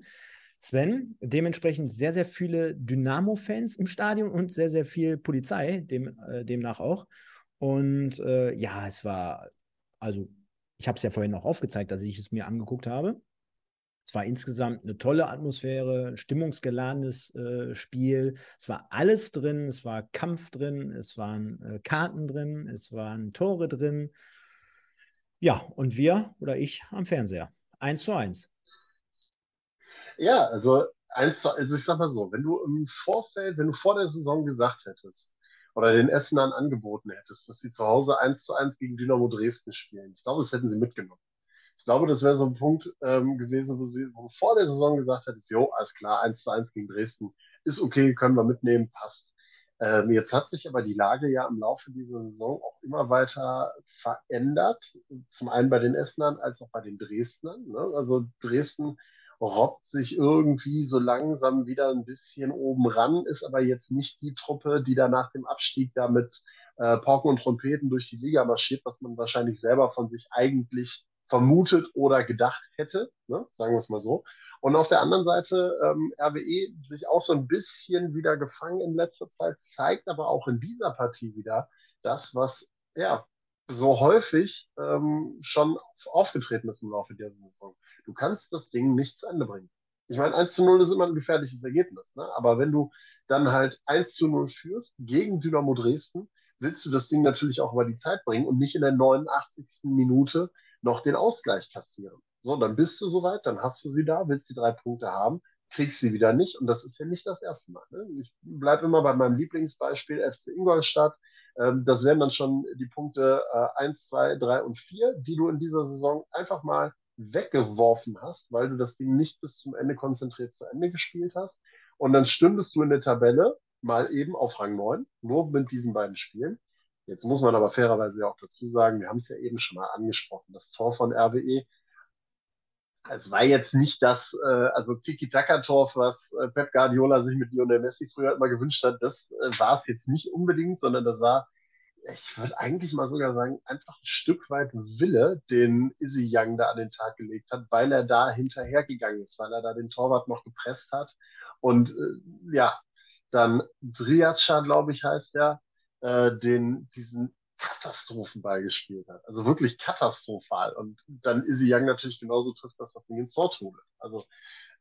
Sven, dementsprechend sehr, sehr viele Dynamo-Fans im Stadion und sehr, sehr viel Polizei, dem, äh, demnach auch. Und äh, ja, es war, also ich habe es ja vorhin noch aufgezeigt, dass ich es mir angeguckt habe. Es war insgesamt eine tolle Atmosphäre, ein stimmungsgeladenes äh, Spiel. Es war alles drin, es war Kampf drin, es waren äh, Karten drin, es waren Tore drin. Ja, und wir oder ich am Fernseher. Eins zu eins. Ja, also, eins, also ich sag mal so, wenn du im Vorfeld, wenn du vor der Saison gesagt hättest oder den Essenern angeboten hättest, dass sie zu Hause 1 zu 1 gegen Dynamo Dresden spielen, ich glaube, das hätten sie mitgenommen. Ich glaube, das wäre so ein Punkt ähm, gewesen, wo sie wo vor der Saison gesagt hättest, jo, alles klar, 1 zu 1 gegen Dresden ist okay, können wir mitnehmen, passt. Ähm, jetzt hat sich aber die Lage ja im Laufe dieser Saison auch immer weiter verändert. Zum einen bei den Essenern als auch bei den Dresdnern. Ne? Also Dresden robbt sich irgendwie so langsam wieder ein bisschen oben ran, ist aber jetzt nicht die Truppe, die da nach dem Abstieg da mit äh, Pauken und Trompeten durch die Liga marschiert, was man wahrscheinlich selber von sich eigentlich vermutet oder gedacht hätte, ne? sagen wir es mal so. Und auf der anderen Seite ähm, RWE sich auch so ein bisschen wieder gefangen in letzter Zeit, zeigt aber auch in dieser Partie wieder das, was ja so häufig ähm, schon aufgetreten ist im Laufe der Saison. Du kannst das Ding nicht zu Ende bringen. Ich meine, 1 zu 0 ist immer ein gefährliches Ergebnis, ne? aber wenn du dann halt 1 zu 0 führst gegen Dynamo Dresden, willst du das Ding natürlich auch über die Zeit bringen und nicht in der 89. Minute noch den Ausgleich kassieren. So, dann bist du soweit, dann hast du sie da, willst die drei Punkte haben, kriegst sie wieder nicht. Und das ist ja nicht das erste Mal. Ne? Ich bleibe immer bei meinem Lieblingsbeispiel FC Ingolstadt. Ähm, das wären dann schon die Punkte äh, 1, 2, 3 und 4, die du in dieser Saison einfach mal weggeworfen hast, weil du das Ding nicht bis zum Ende konzentriert zu Ende gespielt hast. Und dann stündest du in der Tabelle mal eben auf Rang 9, nur mit diesen beiden Spielen. Jetzt muss man aber fairerweise ja auch dazu sagen, wir haben es ja eben schon mal angesprochen, das Tor von RWE. Es war jetzt nicht das, äh, also Tiki-Taka-Tor, was äh, Pep Guardiola sich mit Lionel Messi früher immer gewünscht hat. Das äh, war es jetzt nicht unbedingt, sondern das war ich würde eigentlich mal sogar sagen, einfach ein Stück weit Wille, den Izzy Young da an den Tag gelegt hat, weil er da hinterhergegangen ist, weil er da den Torwart noch gepresst hat. Und äh, ja, dann Driatscha, glaube ich, heißt er, äh, den, diesen Katastrophenball gespielt hat. Also wirklich katastrophal. Und dann Izzy Young natürlich genauso trifft, dass das Ding ins Tor tut. Also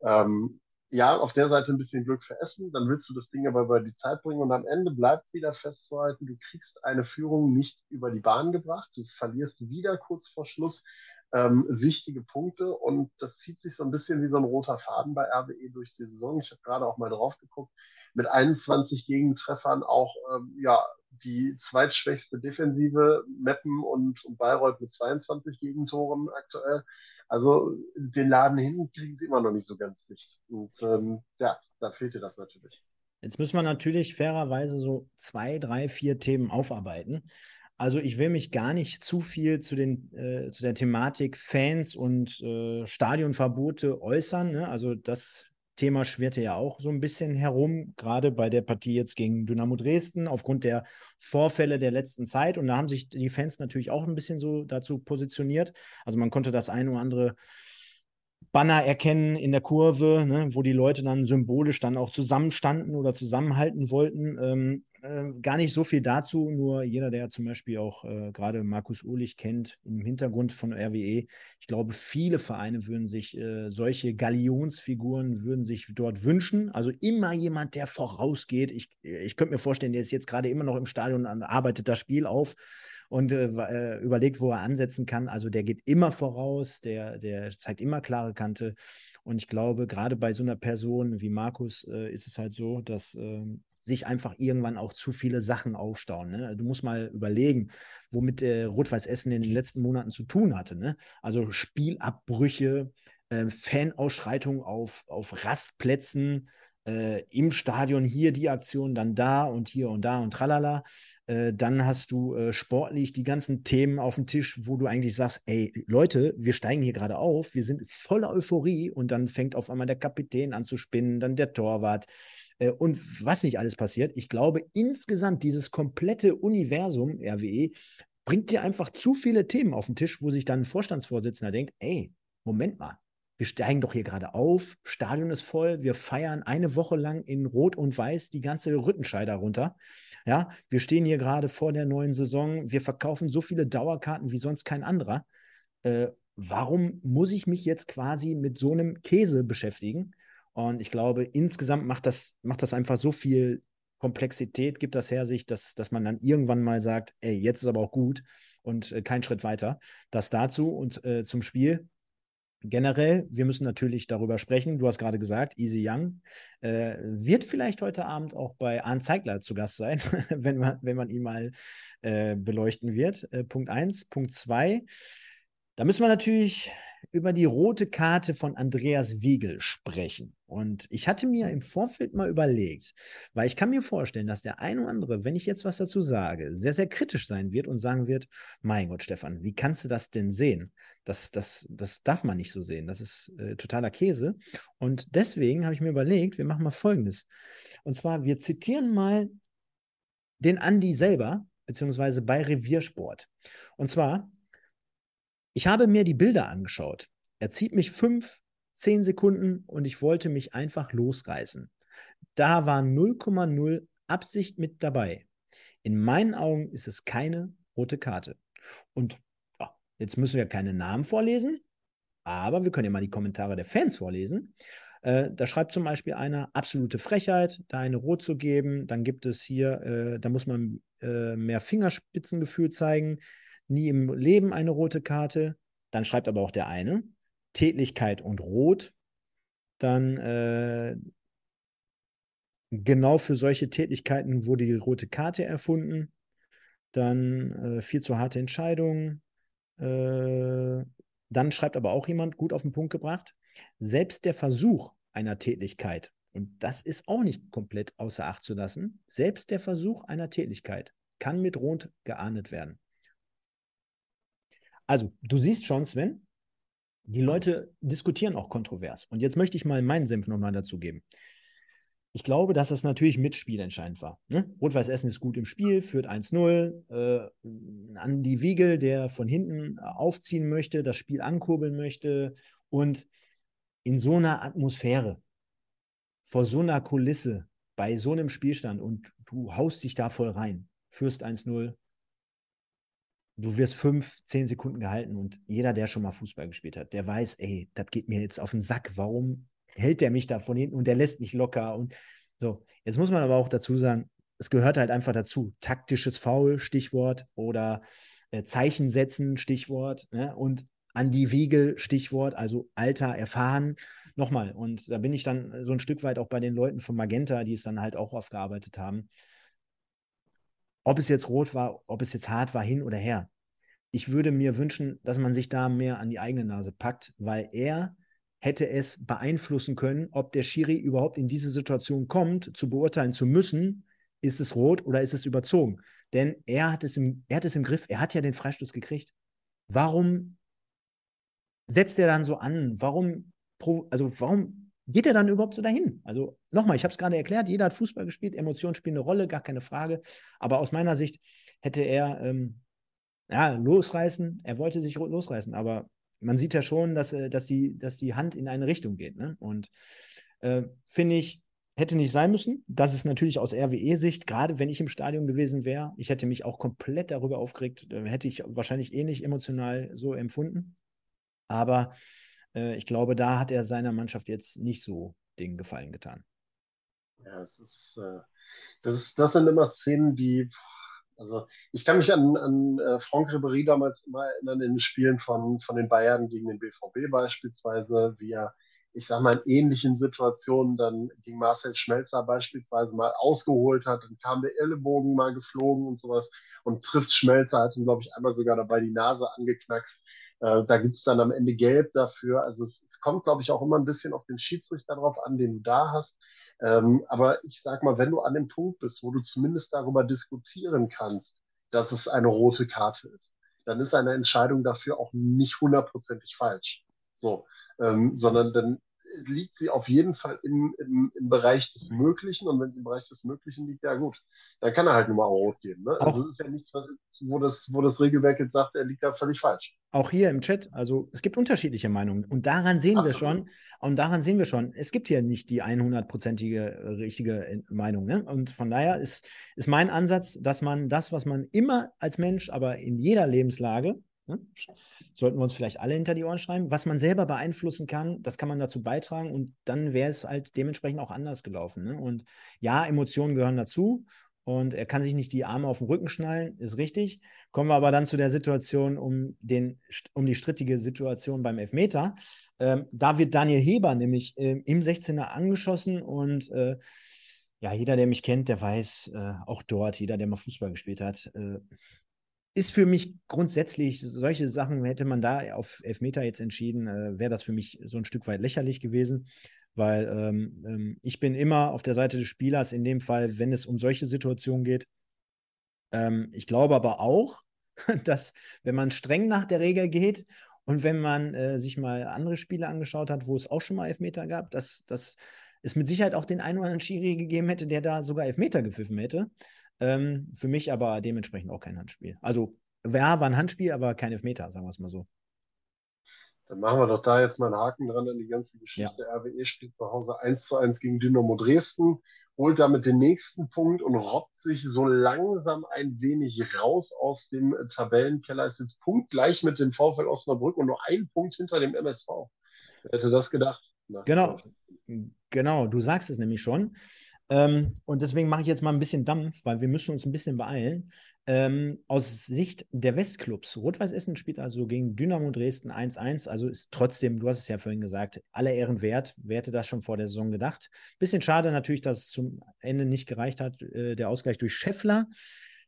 ähm, ja, auf der Seite ein bisschen Glück für Essen, dann willst du das Ding aber über die Zeit bringen und am Ende bleibt wieder festzuhalten, du kriegst eine Führung nicht über die Bahn gebracht, du verlierst wieder kurz vor Schluss ähm, wichtige Punkte und das zieht sich so ein bisschen wie so ein roter Faden bei RWE durch die Saison. Ich habe gerade auch mal drauf geguckt, mit 21 Gegentreffern auch ähm, ja, die zweitschwächste Defensive, Meppen und, und Bayreuth mit 22 Gegentoren aktuell. Also den Laden hin kriegen sie immer noch nicht so ganz dicht. Und ähm, ja, da fehlt dir das natürlich. Jetzt müssen wir natürlich fairerweise so zwei, drei, vier Themen aufarbeiten. Also ich will mich gar nicht zu viel zu, den, äh, zu der Thematik Fans und äh, Stadionverbote äußern. Ne? Also das Thema schwirrte ja auch so ein bisschen herum, gerade bei der Partie jetzt gegen Dynamo Dresden, aufgrund der Vorfälle der letzten Zeit. Und da haben sich die Fans natürlich auch ein bisschen so dazu positioniert. Also man konnte das ein oder andere Banner erkennen in der Kurve, ne, wo die Leute dann symbolisch dann auch zusammenstanden oder zusammenhalten wollten. Ähm, äh, gar nicht so viel dazu, nur jeder, der zum Beispiel auch äh, gerade Markus Uhlich kennt, im Hintergrund von RWE, ich glaube, viele Vereine würden sich äh, solche Galionsfiguren würden sich dort wünschen. Also immer jemand, der vorausgeht. Ich, ich könnte mir vorstellen, der ist jetzt gerade immer noch im Stadion, arbeitet das Spiel auf und äh, äh, überlegt, wo er ansetzen kann. Also der geht immer voraus, der, der zeigt immer klare Kante. Und ich glaube, gerade bei so einer Person wie Markus äh, ist es halt so, dass ähm, sich einfach irgendwann auch zu viele Sachen aufstauen. Ne? Du musst mal überlegen, womit äh, Rot-Weiß Essen in den letzten Monaten zu tun hatte. Ne? Also Spielabbrüche, äh, Fanausschreitungen auf, auf Rastplätzen, äh, im Stadion hier die Aktion, dann da und hier und da und tralala. Äh, dann hast du äh, sportlich die ganzen Themen auf dem Tisch, wo du eigentlich sagst, ey Leute, wir steigen hier gerade auf, wir sind voller Euphorie und dann fängt auf einmal der Kapitän an zu spinnen, dann der Torwart und was nicht alles passiert. Ich glaube, insgesamt dieses komplette Universum RWE bringt dir einfach zu viele Themen auf den Tisch, wo sich dann ein Vorstandsvorsitzender denkt, ey, Moment mal, wir steigen doch hier gerade auf, Stadion ist voll, wir feiern eine Woche lang in Rot und Weiß die ganze Rüttenscheider runter. Ja, wir stehen hier gerade vor der neuen Saison, wir verkaufen so viele Dauerkarten wie sonst kein anderer. Äh, warum muss ich mich jetzt quasi mit so einem Käse beschäftigen? Und ich glaube, insgesamt macht das, macht das einfach so viel Komplexität, gibt das her sich, dass, dass man dann irgendwann mal sagt, ey, jetzt ist aber auch gut und äh, kein Schritt weiter. Das dazu und äh, zum Spiel generell, wir müssen natürlich darüber sprechen. Du hast gerade gesagt, Easy Young äh, wird vielleicht heute Abend auch bei Arndt Zeigler zu Gast sein, wenn, man, wenn man ihn mal äh, beleuchten wird. Äh, Punkt 1. Punkt 2. Da müssen wir natürlich über die rote Karte von Andreas Wiegel sprechen. Und ich hatte mir im Vorfeld mal überlegt, weil ich kann mir vorstellen, dass der eine oder andere, wenn ich jetzt was dazu sage, sehr, sehr kritisch sein wird und sagen wird, mein Gott, Stefan, wie kannst du das denn sehen? Das, das, das darf man nicht so sehen. Das ist äh, totaler Käse. Und deswegen habe ich mir überlegt, wir machen mal Folgendes. Und zwar, wir zitieren mal den Andi selber, beziehungsweise bei Reviersport. Und zwar ich habe mir die Bilder angeschaut. Er zieht mich fünf, zehn Sekunden und ich wollte mich einfach losreißen. Da war 0,0 Absicht mit dabei. In meinen Augen ist es keine rote Karte. Und ja, jetzt müssen wir keine Namen vorlesen, aber wir können ja mal die Kommentare der Fans vorlesen. Äh, da schreibt zum Beispiel einer, absolute Frechheit, da eine Rot zu geben. Dann gibt es hier, äh, da muss man äh, mehr Fingerspitzengefühl zeigen nie im Leben eine rote Karte. Dann schreibt aber auch der eine Tätlichkeit und Rot. Dann äh, genau für solche Tätigkeiten wurde die rote Karte erfunden. Dann äh, viel zu harte Entscheidungen. Äh, dann schreibt aber auch jemand gut auf den Punkt gebracht, selbst der Versuch einer Tätigkeit, und das ist auch nicht komplett außer Acht zu lassen, selbst der Versuch einer Tätigkeit kann mit Rot geahndet werden. Also, du siehst schon, Sven, die Leute diskutieren auch kontrovers. Und jetzt möchte ich mal meinen Senf nochmal dazu geben. Ich glaube, dass das natürlich mitspielentscheidend war. Ne? Rot-Weiß Essen ist gut im Spiel, führt 1-0. Äh, Andi Wiegel, der von hinten aufziehen möchte, das Spiel ankurbeln möchte. Und in so einer Atmosphäre, vor so einer Kulisse, bei so einem Spielstand und du haust dich da voll rein, führst 1-0, du wirst fünf, zehn Sekunden gehalten und jeder, der schon mal Fußball gespielt hat, der weiß, ey, das geht mir jetzt auf den Sack. Warum hält der mich da von hinten und der lässt nicht locker? Und so, jetzt muss man aber auch dazu sagen, es gehört halt einfach dazu. Taktisches Foul, Stichwort, oder äh, Zeichen setzen, Stichwort, ne? und an die Wiegel, Stichwort, also Alter, erfahren. Nochmal, und da bin ich dann so ein Stück weit auch bei den Leuten von Magenta, die es dann halt auch aufgearbeitet haben. Ob es jetzt rot war, ob es jetzt hart war, hin oder her. Ich würde mir wünschen, dass man sich da mehr an die eigene Nase packt, weil er hätte es beeinflussen können, ob der Schiri überhaupt in diese Situation kommt, zu beurteilen zu müssen, ist es rot oder ist es überzogen? Denn er hat es im, er hat es im Griff, er hat ja den Freistoß gekriegt. Warum setzt er dann so an? Warum, also warum geht er dann überhaupt so dahin? Also nochmal, ich habe es gerade erklärt, jeder hat Fußball gespielt, Emotionen spielen eine Rolle, gar keine Frage. Aber aus meiner Sicht hätte er ähm, ja, losreißen, er wollte sich losreißen, aber man sieht ja schon, dass, äh, dass, die, dass die Hand in eine Richtung geht. Ne? Und äh, finde ich, hätte nicht sein müssen. Das ist natürlich aus RWE-Sicht, gerade wenn ich im Stadion gewesen wäre, ich hätte mich auch komplett darüber aufgeregt, hätte ich wahrscheinlich eh nicht emotional so empfunden. Aber äh, ich glaube, da hat er seiner Mannschaft jetzt nicht so den Gefallen getan. Ja, das ist, äh, das, ist, das sind immer Szenen, die, also ich kann mich an, an äh, Franck Ribéry damals immer erinnern in den Spielen von, von den Bayern gegen den BVB beispielsweise, wie er, ich sag mal, in ähnlichen Situationen dann gegen Marcel Schmelzer beispielsweise mal ausgeholt hat, dann kam der Ellenbogen mal geflogen und sowas und trifft Schmelzer, hat ihm, glaube ich, einmal sogar dabei die Nase angeknackst. Äh, da gibt es dann am Ende Gelb dafür. Also es, es kommt, glaube ich, auch immer ein bisschen auf den Schiedsrichter drauf an, den du da hast. Ähm, aber ich sag mal, wenn du an dem Punkt bist, wo du zumindest darüber diskutieren kannst, dass es eine rote Karte ist, dann ist eine Entscheidung dafür auch nicht hundertprozentig falsch. So, ähm, sondern dann liegt sie auf jeden Fall im, im, im, Bereich des Möglichen. Und wenn sie im Bereich des Möglichen liegt, ja gut, dann kann er halt nur mal rot geben. Ne? Also es ist ja nichts, was, wo, das, wo das Regelwerk jetzt sagt, er liegt da völlig falsch. Auch hier im Chat, also es gibt unterschiedliche Meinungen. Und daran sehen Ach, wir schon, und daran sehen wir schon, es gibt hier nicht die 100-prozentige richtige Meinung. Ne? Und von daher ist, ist mein Ansatz, dass man das, was man immer als Mensch, aber in jeder Lebenslage, Ne? Sollten wir uns vielleicht alle hinter die Ohren schreiben. Was man selber beeinflussen kann, das kann man dazu beitragen und dann wäre es halt dementsprechend auch anders gelaufen. Ne? Und ja, Emotionen gehören dazu und er kann sich nicht die Arme auf den Rücken schnallen, ist richtig. Kommen wir aber dann zu der Situation um, den, um die strittige Situation beim Elfmeter. Ähm, da wird Daniel Heber nämlich äh, im 16er angeschossen und äh, ja, jeder, der mich kennt, der weiß, äh, auch dort, jeder, der mal Fußball gespielt hat, äh, ist für mich grundsätzlich, solche Sachen hätte man da auf Elfmeter jetzt entschieden, äh, wäre das für mich so ein Stück weit lächerlich gewesen, weil ähm, ähm, ich bin immer auf der Seite des Spielers in dem Fall, wenn es um solche Situationen geht. Ähm, ich glaube aber auch, dass wenn man streng nach der Regel geht und wenn man äh, sich mal andere Spiele angeschaut hat, wo es auch schon mal Elfmeter gab, dass, dass es mit Sicherheit auch den einen oder anderen Schiri gegeben hätte, der da sogar Elfmeter gepfiffen hätte. Ähm, für mich aber dementsprechend auch kein Handspiel. Also, ja, war ein Handspiel, aber kein Elfmeter, sagen wir es mal so. Dann machen wir doch da jetzt mal einen Haken dran an die ganze Geschichte. Ja. RWE spielt zu Hause 1 zu 1 gegen Dynamo Dresden, holt damit den nächsten Punkt und robbt sich so langsam ein wenig raus aus dem Tabellenkeller. Ist jetzt punktgleich mit dem VfL Osnabrück und nur ein Punkt hinter dem MSV. Wer hätte das gedacht? Genau, genau, du sagst es nämlich schon. Ähm, und deswegen mache ich jetzt mal ein bisschen Dampf, weil wir müssen uns ein bisschen beeilen. Ähm, aus Sicht der Westclubs, Rot-Weiß Essen spielt also gegen Dynamo Dresden 1-1, also ist trotzdem, du hast es ja vorhin gesagt, alle Ehren wert. Wer hätte das schon vor der Saison gedacht? Bisschen schade natürlich, dass es zum Ende nicht gereicht hat, äh, der Ausgleich durch Scheffler.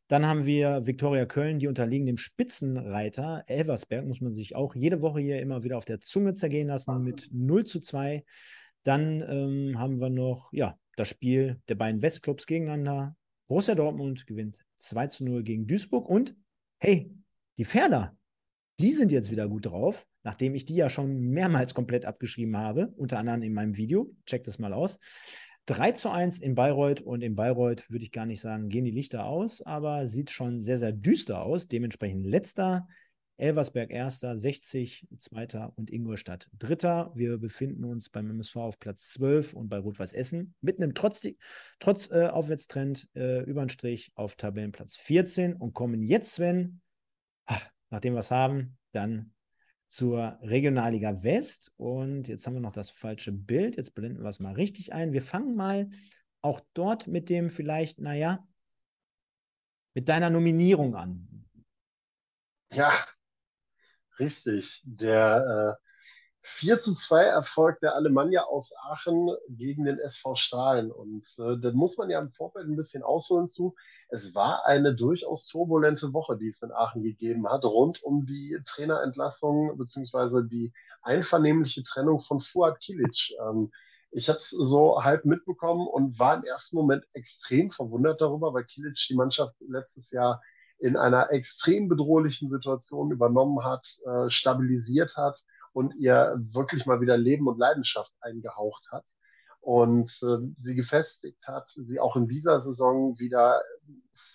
Dann haben wir Viktoria Köln, die unterliegen dem Spitzenreiter Elversberg, muss man sich auch jede Woche hier immer wieder auf der Zunge zergehen lassen mit 0 zu 2. Dann ähm, haben wir noch, ja, das Spiel der beiden Westclubs gegeneinander. Borussia Dortmund gewinnt 2 zu 0 gegen Duisburg und hey, die Pferder, die sind jetzt wieder gut drauf, nachdem ich die ja schon mehrmals komplett abgeschrieben habe, unter anderem in meinem Video. Checkt das mal aus. 3 zu 1 in Bayreuth und in Bayreuth würde ich gar nicht sagen, gehen die Lichter aus, aber sieht schon sehr, sehr düster aus. Dementsprechend letzter Elversberg erster, 60 zweiter und Ingolstadt dritter. Wir befinden uns beim MSV auf Platz 12 und bei Rot-Weiß Essen mit einem trotz, trotz äh, Aufwärtstrend äh, über den Strich auf Tabellenplatz 14 und kommen jetzt, Sven, nachdem wir es haben, dann zur Regionalliga West. Und jetzt haben wir noch das falsche Bild. Jetzt blenden wir es mal richtig ein. Wir fangen mal auch dort mit dem vielleicht, naja, mit deiner Nominierung an. Ja, Richtig. Der äh, 4 zu 2 Erfolg der Alemannia aus Aachen gegen den SV Strahlen. Und äh, da muss man ja im Vorfeld ein bisschen ausholen zu. Es war eine durchaus turbulente Woche, die es in Aachen gegeben hat, rund um die Trainerentlassung bzw. die einvernehmliche Trennung von Fuad Kilic. Ähm, Ich habe es so halb mitbekommen und war im ersten Moment extrem verwundert darüber, weil Kilic die Mannschaft letztes Jahr in einer extrem bedrohlichen Situation übernommen hat, äh, stabilisiert hat und ihr wirklich mal wieder Leben und Leidenschaft eingehaucht hat und äh, sie gefestigt hat, sie auch in dieser Saison wieder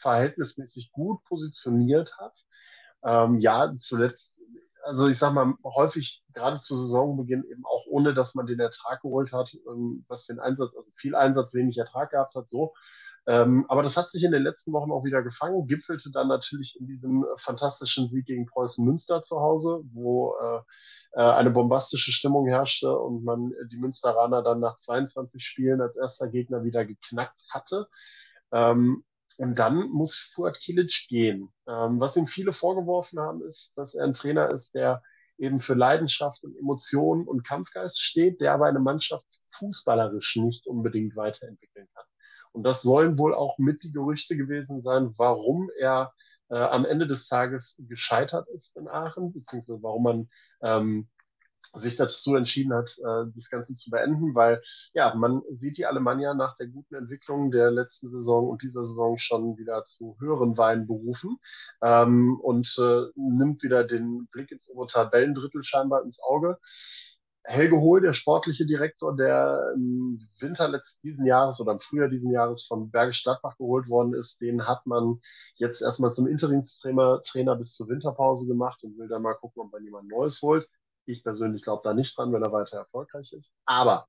verhältnismäßig gut positioniert hat. Ähm, ja, zuletzt, also ich sag mal, häufig gerade zu Saisonbeginn eben auch ohne, dass man den Ertrag geholt hat, ähm, was den Einsatz, also viel Einsatz, wenig Ertrag gehabt hat, so. Ähm, aber das hat sich in den letzten Wochen auch wieder gefangen, gipfelte dann natürlich in diesem fantastischen Sieg gegen Preußen Münster zu Hause, wo äh, äh, eine bombastische Stimmung herrschte und man die Münsteraner dann nach 22 Spielen als erster Gegner wieder geknackt hatte. Ähm, und dann muss Fuad Kilic gehen. Ähm, was ihm viele vorgeworfen haben, ist, dass er ein Trainer ist, der eben für Leidenschaft und Emotionen und Kampfgeist steht, der aber eine Mannschaft fußballerisch nicht unbedingt weiterentwickeln kann. Und das sollen wohl auch mit die Gerüchte gewesen sein, warum er äh, am Ende des Tages gescheitert ist in Aachen, beziehungsweise warum man ähm, sich dazu entschieden hat, äh, das Ganze zu beenden, weil ja, man sieht die Alemannia nach der guten Entwicklung der letzten Saison und dieser Saison schon wieder zu höheren Weinen berufen ähm, und äh, nimmt wieder den Blick ins obere Tabellendrittel scheinbar ins Auge. Helge Hohl, der sportliche Direktor, der im Winter letzten diesen Jahres oder im Frühjahr diesen Jahres von Bergisch Gladbach geholt worden ist, den hat man jetzt erstmal zum Interimstrainer Trainer bis zur Winterpause gemacht und will dann mal gucken, ob man jemand Neues holt. Ich persönlich glaube da nicht dran, wenn er weiter erfolgreich ist. Aber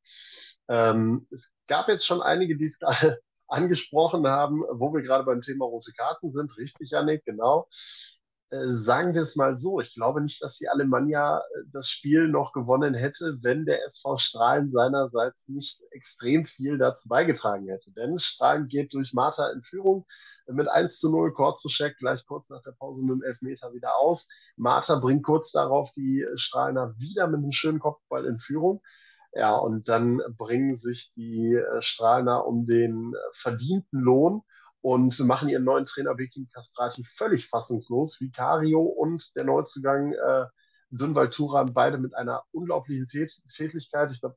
ähm, es gab jetzt schon einige, die es gerade angesprochen haben, wo wir gerade beim Thema rote Karten sind. Richtig, Janik, genau. Äh, sagen wir es mal so, ich glaube nicht, dass die Alemannia äh, das Spiel noch gewonnen hätte, wenn der SV Strahlen seinerseits nicht extrem viel dazu beigetragen hätte. Denn Strahlen geht durch Martha in Führung mit 1 zu 0, Korzuschek gleich kurz nach der Pause mit dem Elfmeter wieder aus. Martha bringt kurz darauf die Strahlener wieder mit einem schönen Kopfball in Führung. Ja, und dann bringen sich die äh, Strahlener um den verdienten Lohn und machen ihren neuen Trainer Viking Castrati völlig fassungslos. Vicario und der Neuzugang äh, Dünwald Turan beide mit einer unglaublichen Tät Tätigkeit. Ich glaube,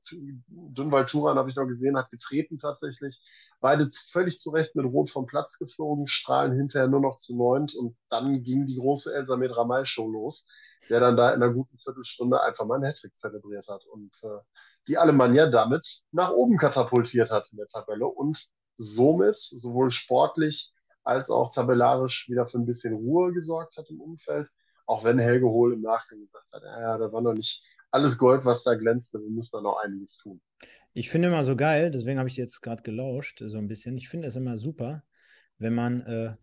Dünwald Turan habe ich noch gesehen, hat getreten tatsächlich. Beide völlig zu Recht mit Rot vom Platz geflogen, strahlen hinterher nur noch zu neunt und dann ging die große Elsa Medramay-Show los, der dann da in einer guten Viertelstunde einfach mal einen Hattrick zelebriert hat und äh, die Alemannia damit nach oben katapultiert hat in der Tabelle und somit sowohl sportlich als auch tabellarisch wieder für ein bisschen Ruhe gesorgt hat im Umfeld. Auch wenn Helge Hohl im Nachgang gesagt hat, ja, da war noch nicht alles Gold, was da glänzte, wir müssen da noch einiges tun. Ich finde immer so geil, deswegen habe ich jetzt gerade gelauscht, so ein bisschen. Ich finde es immer super, wenn man, äh,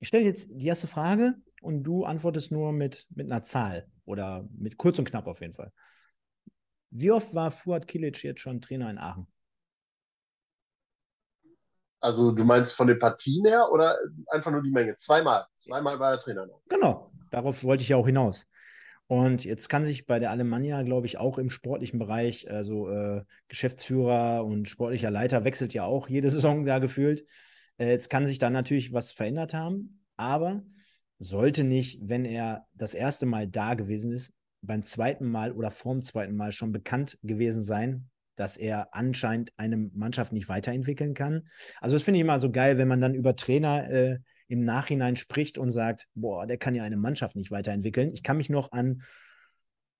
ich stelle jetzt die erste Frage und du antwortest nur mit, mit einer Zahl oder mit kurz und knapp auf jeden Fall. Wie oft war Fuad Kilic jetzt schon Trainer in Aachen? Also du meinst von den Partien her oder einfach nur die Menge? Zweimal. Zweimal war er Trainer. Noch. Genau, darauf wollte ich ja auch hinaus. Und jetzt kann sich bei der Alemannia, glaube ich, auch im sportlichen Bereich, also äh, Geschäftsführer und sportlicher Leiter wechselt ja auch jede Saison da gefühlt. Äh, jetzt kann sich da natürlich was verändert haben, aber sollte nicht, wenn er das erste Mal da gewesen ist, beim zweiten Mal oder vorm zweiten Mal schon bekannt gewesen sein, dass er anscheinend eine Mannschaft nicht weiterentwickeln kann. Also das finde ich immer so geil, wenn man dann über Trainer äh, im Nachhinein spricht und sagt, boah, der kann ja eine Mannschaft nicht weiterentwickeln. Ich kann mich noch an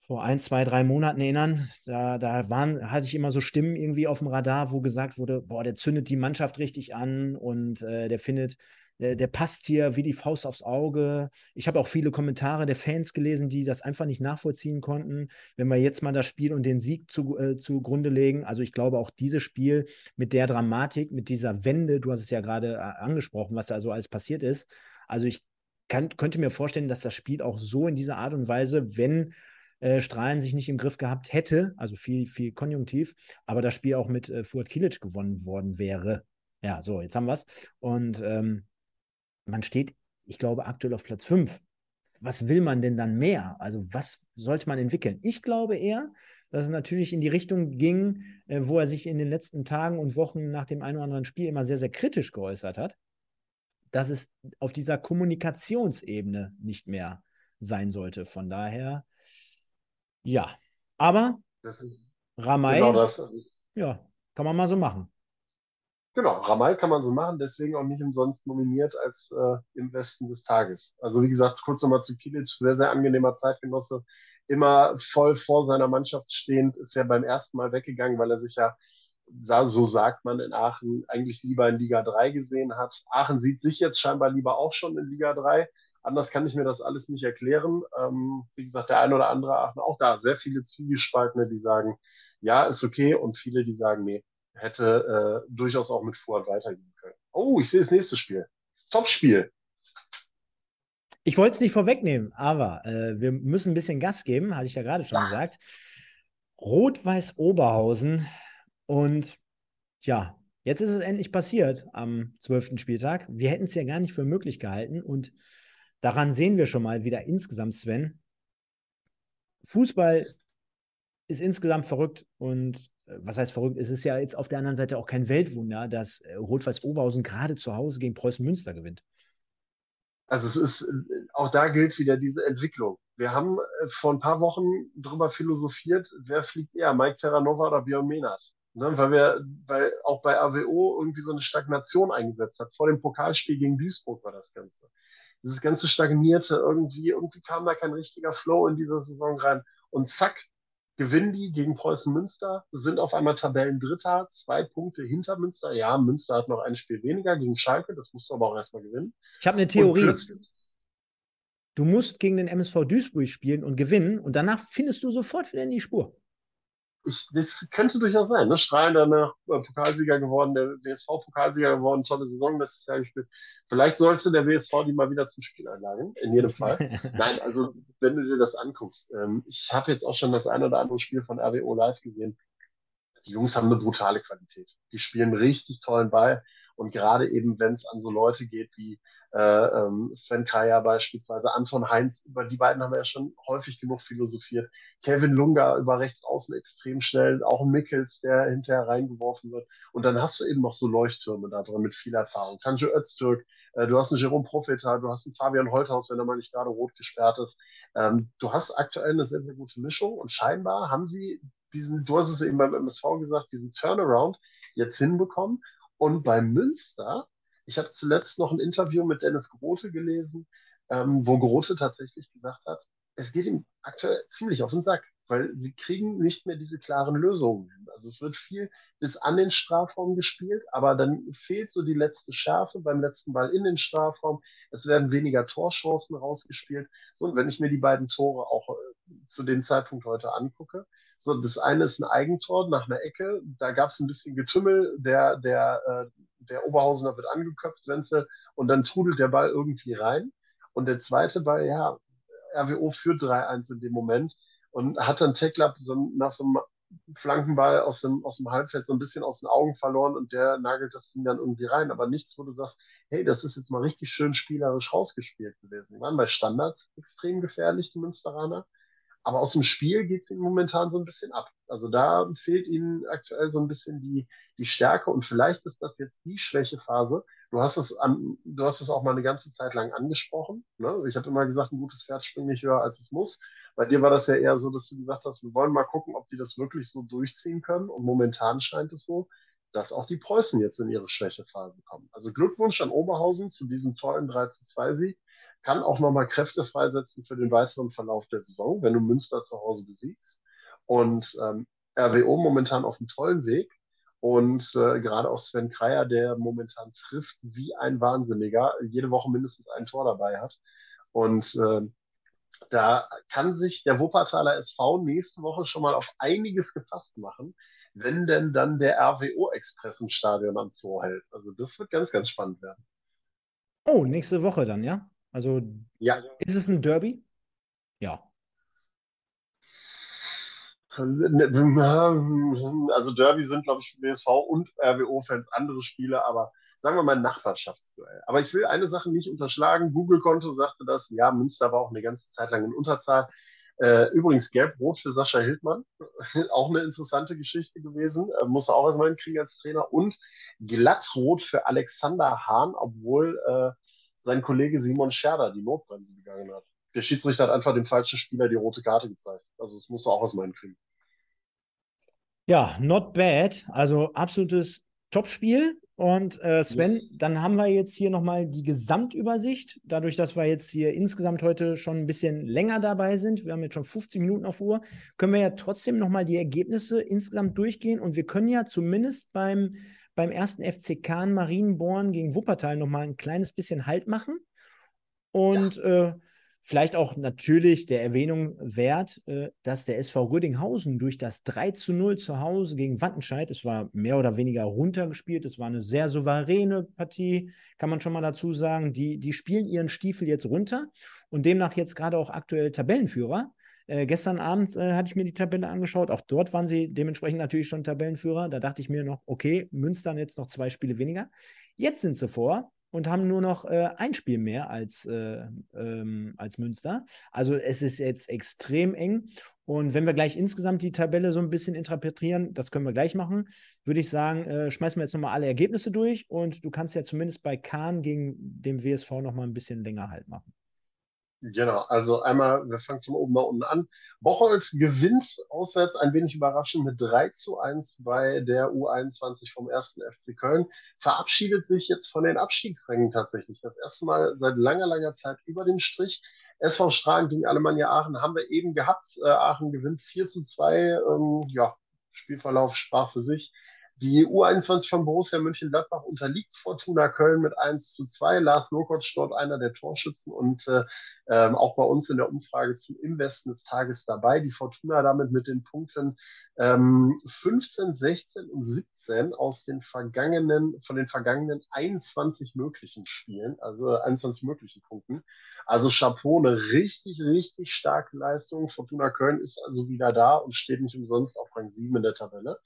vor ein, zwei, drei Monaten erinnern, da, da waren, hatte ich immer so Stimmen irgendwie auf dem Radar, wo gesagt wurde, boah, der zündet die Mannschaft richtig an und äh, der findet der, der, passt hier wie die Faust aufs Auge. Ich habe auch viele Kommentare der Fans gelesen, die das einfach nicht nachvollziehen konnten. Wenn wir jetzt mal das Spiel und den Sieg zu, äh, zugrunde legen, also ich glaube auch dieses Spiel mit der Dramatik, mit dieser Wende, du hast es ja gerade äh, angesprochen, was da so alles passiert ist. Also ich kann, könnte mir vorstellen, dass das Spiel auch so in dieser Art und Weise, wenn äh, Strahlen sich nicht im Griff gehabt hätte, also viel, viel Konjunktiv, aber das Spiel auch mit äh, Fuad Kilic gewonnen worden wäre. Ja, so, jetzt haben wir es. Und ähm, man steht, ich glaube, aktuell auf Platz 5. Was will man denn dann mehr? Also was sollte man entwickeln? Ich glaube eher, dass es natürlich in die Richtung ging, äh, wo er sich in den letzten Tagen und Wochen nach dem einen oder anderen Spiel immer sehr, sehr kritisch geäußert hat, dass es auf dieser Kommunikationsebene nicht mehr sein sollte. Von daher, ja. Aber Ramay, genau ja, Kann man mal so machen. Genau, Ramal kann man so machen, deswegen auch nicht umsonst nominiert als äh, im Westen des Tages. Also wie gesagt, kurz nochmal zu Kilic, sehr, sehr angenehmer Zeitgenosse, immer voll vor seiner Mannschaft stehend, ist ja beim ersten Mal weggegangen, weil er sich ja, so sagt man in Aachen, eigentlich lieber in Liga 3 gesehen hat. Aachen sieht sich jetzt scheinbar lieber auch schon in Liga 3. Anders kann ich mir das alles nicht erklären. Ähm, wie gesagt, der eine oder andere Aachen, auch da sehr viele Zwiegespaltene, die sagen, ja, ist okay, und viele, die sagen, nee, hätte äh, durchaus auch mit Fuad weitergehen können. Oh, ich sehe das nächste Spiel. Topspiel. Ich wollte es nicht vorwegnehmen, aber äh, wir müssen ein bisschen Gas geben, hatte ich ja gerade schon ja. gesagt. Rot-Weiß Oberhausen und ja, jetzt ist es endlich passiert am 12. Spieltag. Wir hätten es ja gar nicht für möglich gehalten und daran sehen wir schon mal wieder insgesamt, Sven. Fußball ist insgesamt verrückt und was heißt verrückt? Es ist ja jetzt auf der anderen Seite auch kein Weltwunder, dass äh, Rot-Weiß Oberhausen gerade zu Hause gegen Preußen Münster gewinnt. Also es ist, äh, auch da gilt wieder diese Entwicklung. Wir haben vor ein paar Wochen darüber philosophiert, wer fliegt eher, Mike Terranova oder Björn Menard. Ne, weil wir, weil auch bei AWO irgendwie so eine Stagnation eingesetzt hat. Vor dem Pokalspiel gegen Duisburg war das Ganze. Dieses ganze Stagnierte, irgendwie, irgendwie kam da kein richtiger Flow in diese Saison rein. Und zack, gewinnen die gegen Preußen Münster, sind auf einmal Tabellendritter, zwei Punkte hinter Münster. Ja, Münster hat noch ein Spiel weniger gegen Schalke, das musst du aber auch erstmal gewinnen. Ich habe eine Theorie. Du musst gegen den MSV Duisburg spielen und gewinnen und danach findest du sofort wieder in die Spur ich, das könnte durchaus sein. Ne? Strahlen danach äh, Pokalsieger geworden, der WSV Pokalsieger geworden, tolle Saison letztes Jahr gespielt. Vielleicht sollte der WSV die mal wieder zum Spiel einladen, in jedem Fall. Nein, also wenn du dir das anguckst, ähm, ich habe jetzt auch schon das ein oder andere Spiel von RWO live gesehen. Die Jungs haben eine brutale Qualität. Die spielen richtig tollen Ball. Und gerade eben, wenn es an so Leute geht wie äh, ähm, Sven Kaya beispielsweise, Anton Heinz, über die beiden haben wir ja schon häufig genug philosophiert. Kevin Lunga über rechts außen extrem schnell, auch Mickels, der hinterher reingeworfen wird. Und dann hast du eben noch so Leuchttürme da drin mit viel Erfahrung. Tanjo Öztürk, äh, du hast einen Jerome Profeta, du hast einen Fabian Holthaus, wenn er mal nicht gerade rot gesperrt ist. Ähm, du hast aktuell eine sehr, sehr gute Mischung und scheinbar haben sie diesen, du hast es eben beim MSV gesagt, diesen Turnaround jetzt hinbekommen und bei Münster, ich habe zuletzt noch ein Interview mit Dennis Grote gelesen, ähm, wo Grote tatsächlich gesagt hat, es geht ihm aktuell ziemlich auf den Sack, weil sie kriegen nicht mehr diese klaren Lösungen hin. Also es wird viel bis an den Strafraum gespielt, aber dann fehlt so die letzte Schärfe beim letzten Ball in den Strafraum. Es werden weniger Torchancen rausgespielt. So, und wenn ich mir die beiden Tore auch äh, zu dem Zeitpunkt heute angucke, so, das eine ist ein Eigentor nach einer Ecke. Da gab es ein bisschen Getümmel. Der, der, äh, der Oberhausener wird angeköpft, Wenzel, und dann trudelt der Ball irgendwie rein. Und der zweite Ball, ja, RWO führt 3-1 in dem Moment und hat dann Teklab so nach so einem Flankenball aus dem, aus dem Halbfeld so ein bisschen aus den Augen verloren und der nagelt das Ding dann irgendwie rein. Aber nichts, wo du sagst, hey, das ist jetzt mal richtig schön spielerisch rausgespielt gewesen. Die waren bei Standards extrem gefährlich, die Münsteraner. Aber aus dem Spiel geht es ihnen momentan so ein bisschen ab. Also da fehlt ihnen aktuell so ein bisschen die, die Stärke und vielleicht ist das jetzt die Schwächephase. Du hast es, an, du hast es auch mal eine ganze Zeit lang angesprochen. Ne? Ich habe immer gesagt, ein gutes Pferd springt nicht höher, als es muss. Bei dir war das ja eher so, dass du gesagt hast, wir wollen mal gucken, ob die das wirklich so durchziehen können. Und momentan scheint es so, dass auch die Preußen jetzt in ihre Schwächephase kommen. Also Glückwunsch an Oberhausen zu diesem tollen 3 zu 2 Sieg kann auch nochmal Kräfte freisetzen für den weiteren Verlauf der Saison, wenn du Münster zu Hause besiegst. Und ähm, RWO momentan auf einem tollen Weg. Und äh, gerade auch Sven Kreier, der momentan trifft wie ein Wahnsinniger, jede Woche mindestens ein Tor dabei hat. Und äh, da kann sich der Wuppertaler SV nächste Woche schon mal auf einiges gefasst machen, wenn denn dann der RWO-Express im Stadion am Zoo hält. Also das wird ganz, ganz spannend werden. Oh, nächste Woche dann, ja? Also ja. ist es ein Derby? Ja. Also Derby sind, glaube ich, WSV und RWO-Fans andere Spiele, aber sagen wir mal ein Nachbarschaftsduell. Aber ich will eine Sache nicht unterschlagen. Google-Konto sagte das, ja, Münster war auch eine ganze Zeit lang in Unterzahl. Äh, übrigens gelb-rot für Sascha Hildmann, auch eine interessante Geschichte gewesen, äh, musste auch erstmal hinkriegen als Trainer. Und glattrot für Alexander Hahn, obwohl äh, sein Kollege Simon Scherder die Notbremse gegangen hat. Der Schiedsrichter hat einfach dem falschen Spieler die rote Karte gezeigt. Also das musst du auch aus meinen kriegen. Ja, not bad. Also absolutes Topspiel. Und äh, Sven, dann haben wir jetzt hier nochmal die Gesamtübersicht. Dadurch, dass wir jetzt hier insgesamt heute schon ein bisschen länger dabei sind, wir haben jetzt schon 15 Minuten auf Uhr, können wir ja trotzdem nochmal die Ergebnisse insgesamt durchgehen. Und wir können ja zumindest beim, beim ersten FC Kahn Marienborn gegen Wuppertal nochmal ein kleines bisschen Halt machen. Und ja. äh, Vielleicht auch natürlich der Erwähnung wert, äh, dass der SV Rödinghausen durch das 3 zu 0 zu Hause gegen Wattenscheid, es war mehr oder weniger runtergespielt, es war eine sehr souveräne Partie, kann man schon mal dazu sagen. Die, die spielen ihren Stiefel jetzt runter und demnach jetzt gerade auch aktuell Tabellenführer. Äh, gestern Abend äh, hatte ich mir die Tabelle angeschaut. Auch dort waren sie dementsprechend natürlich schon Tabellenführer. Da dachte ich mir noch, okay, Münster jetzt noch zwei Spiele weniger. Jetzt sind sie vor und haben nur noch äh, ein Spiel mehr als, äh, ähm, als Münster. Also es ist jetzt extrem eng. Und wenn wir gleich insgesamt die Tabelle so ein bisschen interpretieren, das können wir gleich machen, würde ich sagen, äh, schmeißen wir jetzt nochmal alle Ergebnisse durch und du kannst ja zumindest bei Kahn gegen den WSV nochmal ein bisschen länger halt machen. Genau, also einmal, wir fangen von oben nach unten an. Bocholt gewinnt auswärts ein wenig überraschend mit 3 zu 1 bei der U21 vom 1. FC Köln. Verabschiedet sich jetzt von den Abstiegsrängen tatsächlich. Das erste Mal seit langer, langer Zeit über den Strich. SV Strahlen gegen Alemannia Aachen haben wir eben gehabt. Äh, Aachen gewinnt 4 zu 2. Ähm, ja, Spielverlauf sprach für sich. Die U21 von Borussia Mönchengladbach unterliegt Fortuna Köln mit 1 zu 2. Lars Lokotsch dort einer der Torschützen und äh, ähm, auch bei uns in der Umfrage zum Im Westen des Tages dabei. Die Fortuna damit mit den Punkten ähm, 15, 16 und 17 aus den vergangenen, von den vergangenen 21 möglichen Spielen, also 21 möglichen Punkten. Also Chapeau, eine richtig, richtig starke Leistung. Fortuna Köln ist also wieder da und steht nicht umsonst auf Rang 7 in der Tabelle.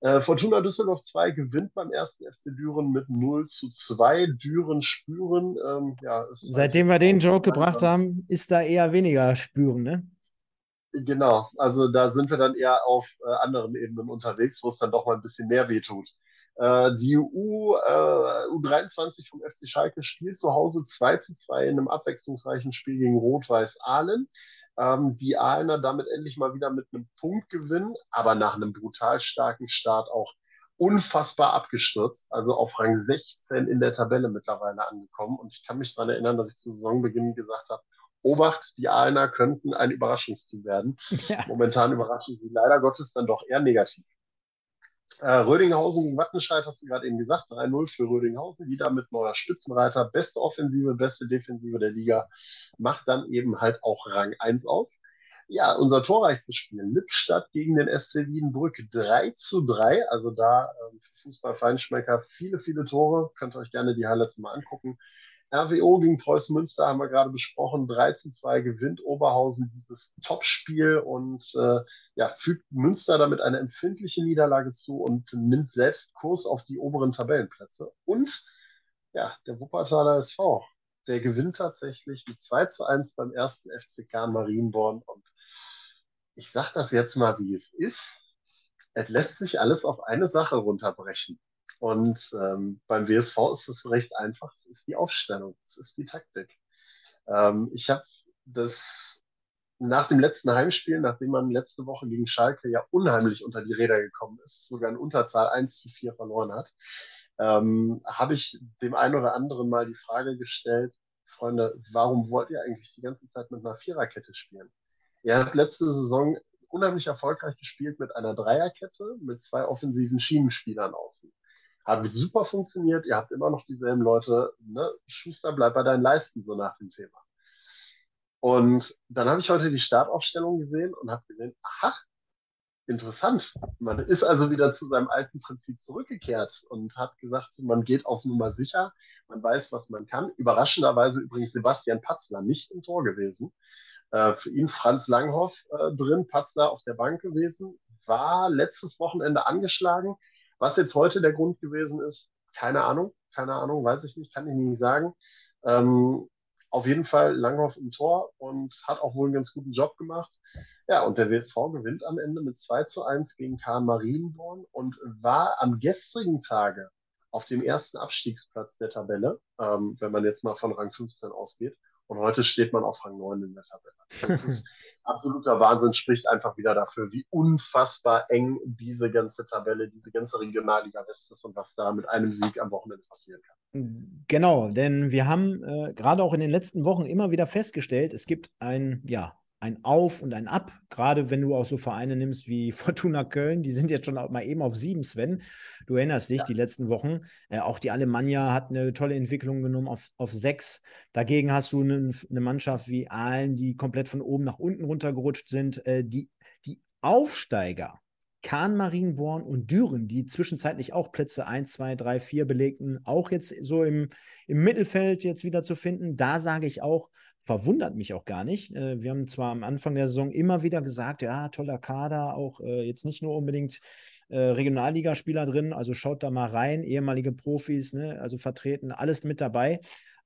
Äh, Fortuna Düsseldorf 2 gewinnt beim ersten FC Düren mit 0 zu 2. Düren spüren. Ähm, ja, Seitdem wir den Joke gebracht haben, ist da eher weniger spüren, ne? Genau, also da sind wir dann eher auf äh, anderen Ebenen unterwegs, wo es dann doch mal ein bisschen mehr wehtut. Äh, die U, äh, U23 vom FC Schalke spielt zu Hause 2 zu 2 in einem abwechslungsreichen Spiel gegen Rot-Weiß Ahlen ähm, die Aalener damit endlich mal wieder mit einem Punkt gewinnen, aber nach einem brutal starken Start auch unfassbar abgestürzt, also auf Rang 16 in der Tabelle mittlerweile angekommen. Und ich kann mich daran erinnern, dass ich zu Saisonbeginn gesagt habe, Obacht, die Aalener könnten ein Überraschungsteam werden. Ja. Momentan überraschen sie leider Gottes dann doch eher negativ. Äh, Rödinghausen gegen Wattenscheid hast du gerade eben gesagt, 3-0 für Rödinghausen, wieder mit neuer Spitzenreiter, beste Offensive, beste Defensive der Liga, macht dann eben halt auch Rang 1 aus. Ja, unser torreichstes Spiel, Lippstadt gegen den SC Wiedenbrück, 3 zu 3, also da äh, für Fußballfeinschmecker viele, viele Tore, könnt ihr euch gerne die Highlights mal angucken. RWO gegen Preußen Münster haben wir gerade besprochen. 3 zu 2 gewinnt Oberhausen dieses Topspiel und äh, ja, fügt Münster damit eine empfindliche Niederlage zu und nimmt selbst Kurs auf die oberen Tabellenplätze. Und ja, der Wuppertaler SV, der gewinnt tatsächlich mit 2 zu 1 beim ersten FCK Marienborn. Und ich sage das jetzt mal, wie es ist. Es lässt sich alles auf eine Sache runterbrechen. Und ähm, beim WSV ist es recht einfach. Es ist die Aufstellung, es ist die Taktik. Ähm, ich habe das nach dem letzten Heimspiel, nachdem man letzte Woche gegen Schalke ja unheimlich unter die Räder gekommen ist, sogar in Unterzahl 1 zu 4 verloren hat, ähm, habe ich dem einen oder anderen mal die Frage gestellt, Freunde, warum wollt ihr eigentlich die ganze Zeit mit einer Viererkette spielen? Ihr habt letzte Saison unheimlich erfolgreich gespielt mit einer Dreierkette, mit zwei offensiven Schienenspielern außen. Hat super funktioniert, ihr habt immer noch dieselben Leute. Ne? Schuster, bleib bei deinen Leisten, so nach dem Thema. Und dann habe ich heute die Startaufstellung gesehen und habe gesehen, aha, interessant. Man ist also wieder zu seinem alten Prinzip zurückgekehrt und hat gesagt, man geht auf Nummer sicher, man weiß, was man kann. Überraschenderweise übrigens Sebastian Patzler nicht im Tor gewesen. Äh, für ihn Franz Langhoff äh, drin, Patzler auf der Bank gewesen, war letztes Wochenende angeschlagen, was jetzt heute der Grund gewesen ist, keine Ahnung, keine Ahnung, weiß ich nicht, kann ich nicht sagen. Ähm, auf jeden Fall Langhoff im Tor und hat auch wohl einen ganz guten Job gemacht. Ja, und der WSV gewinnt am Ende mit 2 zu 1 gegen Karl Marienborn und war am gestrigen Tage auf dem ersten Abstiegsplatz der Tabelle, ähm, wenn man jetzt mal von Rang 15 ausgeht. Und heute steht man auf Rang 9 in der Tabelle. Das ist absoluter Wahnsinn, spricht einfach wieder dafür, wie unfassbar eng diese ganze Tabelle, diese ganze Regionalliga West ist und was da mit einem Sieg am Wochenende passieren kann. Genau, denn wir haben äh, gerade auch in den letzten Wochen immer wieder festgestellt, es gibt ein, ja, ein Auf und ein Ab. Gerade wenn du auch so Vereine nimmst wie Fortuna Köln, die sind jetzt schon mal eben auf sieben, Sven. Du erinnerst dich, ja. die letzten Wochen. Äh, auch die Alemannia hat eine tolle Entwicklung genommen auf, auf sechs. Dagegen hast du eine, eine Mannschaft wie Aalen, die komplett von oben nach unten runtergerutscht sind. Äh, die, die Aufsteiger, Kahn, Marienborn und Düren, die zwischenzeitlich auch Plätze 1, 2, 3, 4 belegten, auch jetzt so im, im Mittelfeld jetzt wieder zu finden. Da sage ich auch, verwundert mich auch gar nicht. Äh, wir haben zwar am Anfang der Saison immer wieder gesagt, ja, toller Kader, auch äh, jetzt nicht nur unbedingt äh, Regionalligaspieler drin, also schaut da mal rein, ehemalige Profis, ne, also vertreten, alles mit dabei.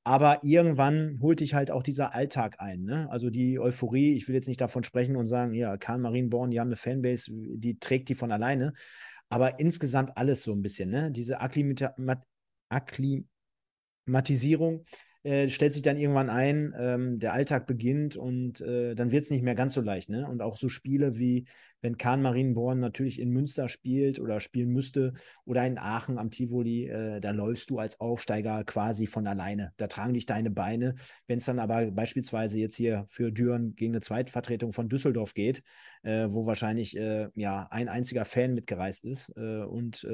Aber irgendwann holt dich halt auch dieser Alltag ein. Ne? Also die Euphorie, ich will jetzt nicht davon sprechen und sagen, ja, Karl Marienborn, die haben eine Fanbase, die trägt die von alleine. Aber insgesamt alles so ein bisschen, ne? Diese Akklimatisierung äh, stellt sich dann irgendwann ein, ähm, der Alltag beginnt und äh, dann wird es nicht mehr ganz so leicht. Ne? Und auch so Spiele wie, wenn Kahn Marienborn natürlich in Münster spielt oder spielen müsste oder in Aachen am Tivoli, äh, da läufst du als Aufsteiger quasi von alleine. Da tragen dich deine Beine. Wenn es dann aber beispielsweise jetzt hier für Düren gegen eine Zweitvertretung von Düsseldorf geht, äh, wo wahrscheinlich äh, ja ein einziger Fan mitgereist ist äh, und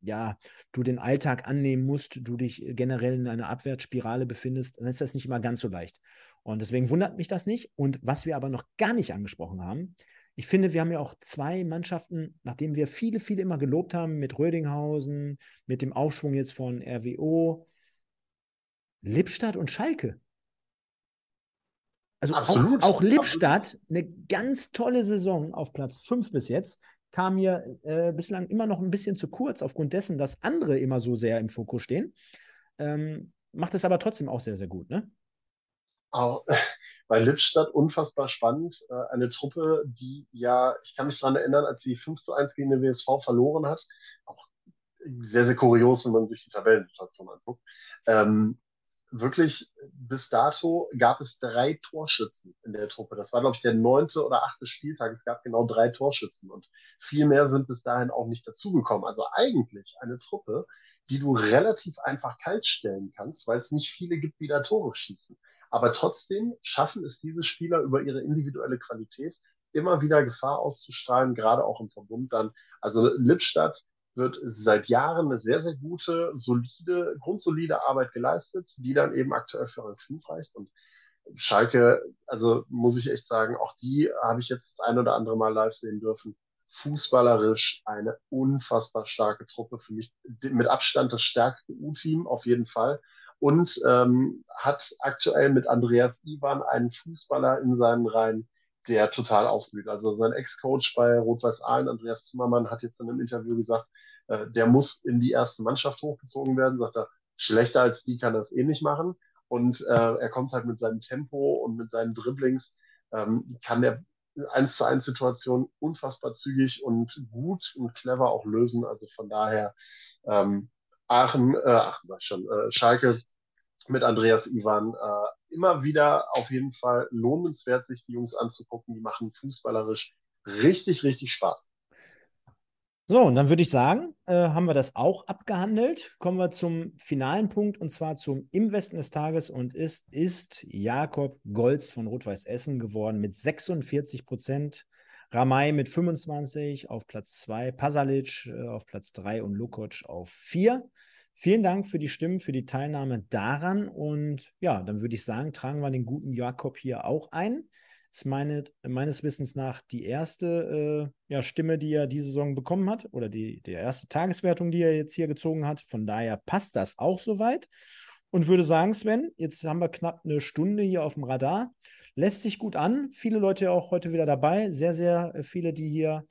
ja, du den Alltag annehmen musst, du dich generell in einer Abwärtsspirale befindest, dann ist das nicht immer ganz so leicht. Und deswegen wundert mich das nicht. Und was wir aber noch gar nicht angesprochen haben, ich finde, wir haben ja auch zwei Mannschaften, nachdem wir viele, viele immer gelobt haben, mit Rödinghausen, mit dem Aufschwung jetzt von RWO, Lippstadt und Schalke. Also Absolut. auch, auch Lippstadt, eine ganz tolle Saison auf Platz 5 bis jetzt kam mir äh, bislang immer noch ein bisschen zu kurz, aufgrund dessen, dass andere immer so sehr im Fokus stehen. Ähm, macht es aber trotzdem auch sehr, sehr gut, ne? Auch bei Lippstadt unfassbar spannend. Äh, eine Truppe, die ja, ich kann mich daran erinnern, als sie 5 zu 1 gegen den WSV verloren hat, auch sehr, sehr kurios, wenn man sich die Tabellensituation anguckt. Ähm, wirklich bis dato gab es drei Torschützen in der Truppe. Das war, glaube ich, der neunte oder achte Spieltag. Es gab genau drei Torschützen und viel mehr sind bis dahin auch nicht dazugekommen. Also eigentlich eine Truppe, die du relativ einfach kalt stellen kannst, weil es nicht viele gibt, die da Tore schießen. Aber trotzdem schaffen es diese Spieler über ihre individuelle Qualität immer wieder Gefahr auszustrahlen, gerade auch im Verbund dann. Also Lippstadt wird seit Jahren eine sehr, sehr gute, solide, grundsolide Arbeit geleistet, die dann eben aktuell für Rang 5 reicht. Und Schalke, also muss ich echt sagen, auch die habe ich jetzt das ein oder andere Mal live sehen dürfen. Fußballerisch eine unfassbar starke Truppe. Für mich mit Abstand das stärkste U-Team auf jeden Fall. Und ähm, hat aktuell mit Andreas Ivan einen Fußballer in seinen Reihen, der total aufblüht. Also sein Ex-Coach bei Rot-Weiß Aalen, Andreas Zimmermann, hat jetzt in einem Interview gesagt, äh, der muss in die erste Mannschaft hochgezogen werden. Sagt er, schlechter als die kann das eh nicht machen. Und äh, er kommt halt mit seinem Tempo und mit seinen Dribblings, ähm, kann der 1 zu 1 Situation unfassbar zügig und gut und clever auch lösen. Also von daher ähm, Aachen, äh, Aachen sag ich schon, äh, Schalke mit Andreas Ivan äh, immer wieder auf jeden Fall lohnenswert, sich die Jungs anzugucken. Die machen fußballerisch richtig, richtig Spaß. So, und dann würde ich sagen, äh, haben wir das auch abgehandelt. Kommen wir zum finalen Punkt und zwar zum Im Westen des Tages und ist, ist Jakob Golz von Rot-Weiß Essen geworden mit 46 Prozent. Ramay mit 25 auf Platz 2, Pasalic äh, auf Platz 3 und Lukoc auf 4. Vielen Dank für die Stimmen, für die Teilnahme daran. Und ja, dann würde ich sagen, tragen wir den guten Jakob hier auch ein. Ist meine, meines Wissens nach die erste äh, ja, Stimme, die er diese Saison bekommen hat, oder die, die erste Tageswertung, die er jetzt hier gezogen hat. Von daher passt das auch soweit. Und würde sagen, Sven, jetzt haben wir knapp eine Stunde hier auf dem Radar. Lässt sich gut an. Viele Leute auch heute wieder dabei. Sehr, sehr viele, die hier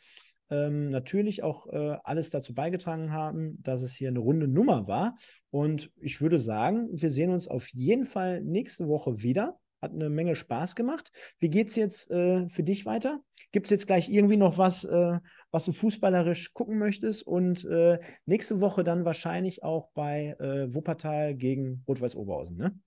ähm, natürlich auch äh, alles dazu beigetragen haben, dass es hier eine runde Nummer war. Und ich würde sagen, wir sehen uns auf jeden Fall nächste Woche wieder. Hat eine Menge Spaß gemacht. Wie geht es jetzt äh, für dich weiter? Gibt es jetzt gleich irgendwie noch was, äh, was du fußballerisch gucken möchtest? Und äh, nächste Woche dann wahrscheinlich auch bei äh, Wuppertal gegen Rot-Weiß Oberhausen, ne?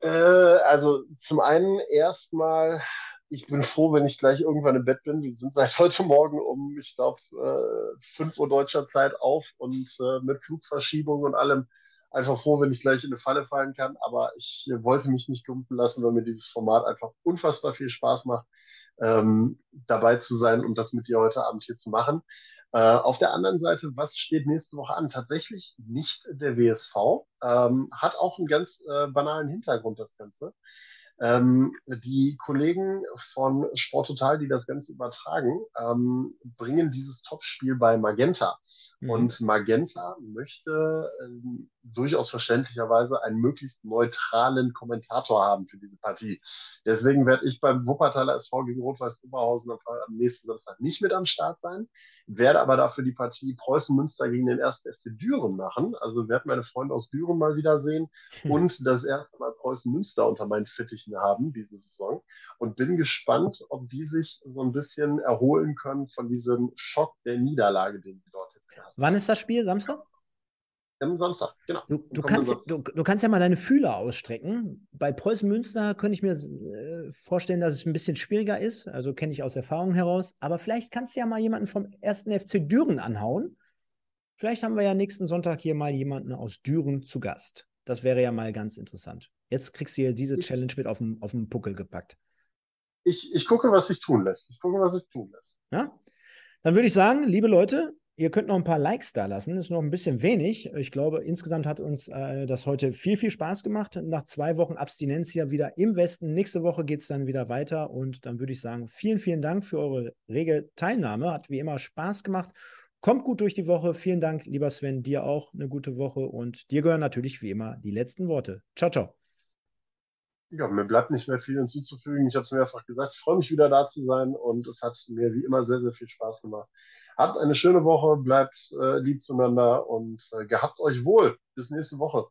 Äh, also zum einen erstmal ich bin froh, wenn ich gleich irgendwann im Bett bin. Wir sind seit heute Morgen um, ich glaube, äh, 5 Uhr deutscher Zeit auf und äh, mit Flugverschiebung und allem einfach froh, wenn ich gleich in eine Falle fallen kann. Aber ich wollte mich nicht lumpen lassen, weil mir dieses Format einfach unfassbar viel Spaß macht, ähm, dabei zu sein und das mit dir heute Abend hier zu machen. Äh, auf der anderen Seite, was steht nächste Woche an? Tatsächlich nicht der WSV. Ähm, hat auch einen ganz äh, banalen Hintergrund, das Ganze. Ähm, die Kollegen von Sport Total, die das Ganze übertragen, ähm, bringen dieses Topspiel bei Magenta. Mhm. Und Magenta möchte ähm, durchaus verständlicherweise einen möglichst neutralen Kommentator haben für diese Partie. Deswegen werde ich beim Wuppertaler SV gegen Rot-Weiß Oberhausen am nächsten Samstag nicht mit am Start sein, werde aber dafür die Partie Preußen-Münster gegen den 1. FC Düren machen. Also werde meine Freunde aus Düren mal wiedersehen hm. und das erste Mal Preußen-Münster unter meinen Fittichen haben diese Saison und bin gespannt, ob die sich so ein bisschen erholen können von diesem Schock der Niederlage, den sie dort jetzt haben. Wann ist das Spiel? Samstag? Am Samstag, genau. Du, du kannst, du, du, kannst ja mal deine Fühler ausstrecken. Bei Preußen Münster könnte ich mir äh, vorstellen, dass es ein bisschen schwieriger ist. Also kenne ich aus Erfahrung heraus. Aber vielleicht kannst du ja mal jemanden vom ersten FC Düren anhauen. Vielleicht haben wir ja nächsten Sonntag hier mal jemanden aus Düren zu Gast. Das wäre ja mal ganz interessant. Jetzt kriegst du hier diese Challenge mit auf den, auf den Puckel gepackt. Ich, ich gucke, was sich tun lässt. Ich gucke, was sich tun lässt. Ja? Dann würde ich sagen, liebe Leute, Ihr könnt noch ein paar Likes da lassen, ist noch ein bisschen wenig. Ich glaube, insgesamt hat uns äh, das heute viel, viel Spaß gemacht. Nach zwei Wochen Abstinenz hier wieder im Westen. Nächste Woche geht es dann wieder weiter und dann würde ich sagen, vielen, vielen Dank für eure rege Teilnahme. Hat wie immer Spaß gemacht. Kommt gut durch die Woche. Vielen Dank, lieber Sven, dir auch eine gute Woche und dir gehören natürlich wie immer die letzten Worte. Ciao, ciao. Ja, mir bleibt nicht mehr viel hinzuzufügen. Ich habe es mehrfach gesagt. Ich freue mich wieder da zu sein und es hat mir wie immer sehr, sehr viel Spaß gemacht. Habt eine schöne Woche, bleibt äh, lieb zueinander und äh, gehabt euch wohl. Bis nächste Woche.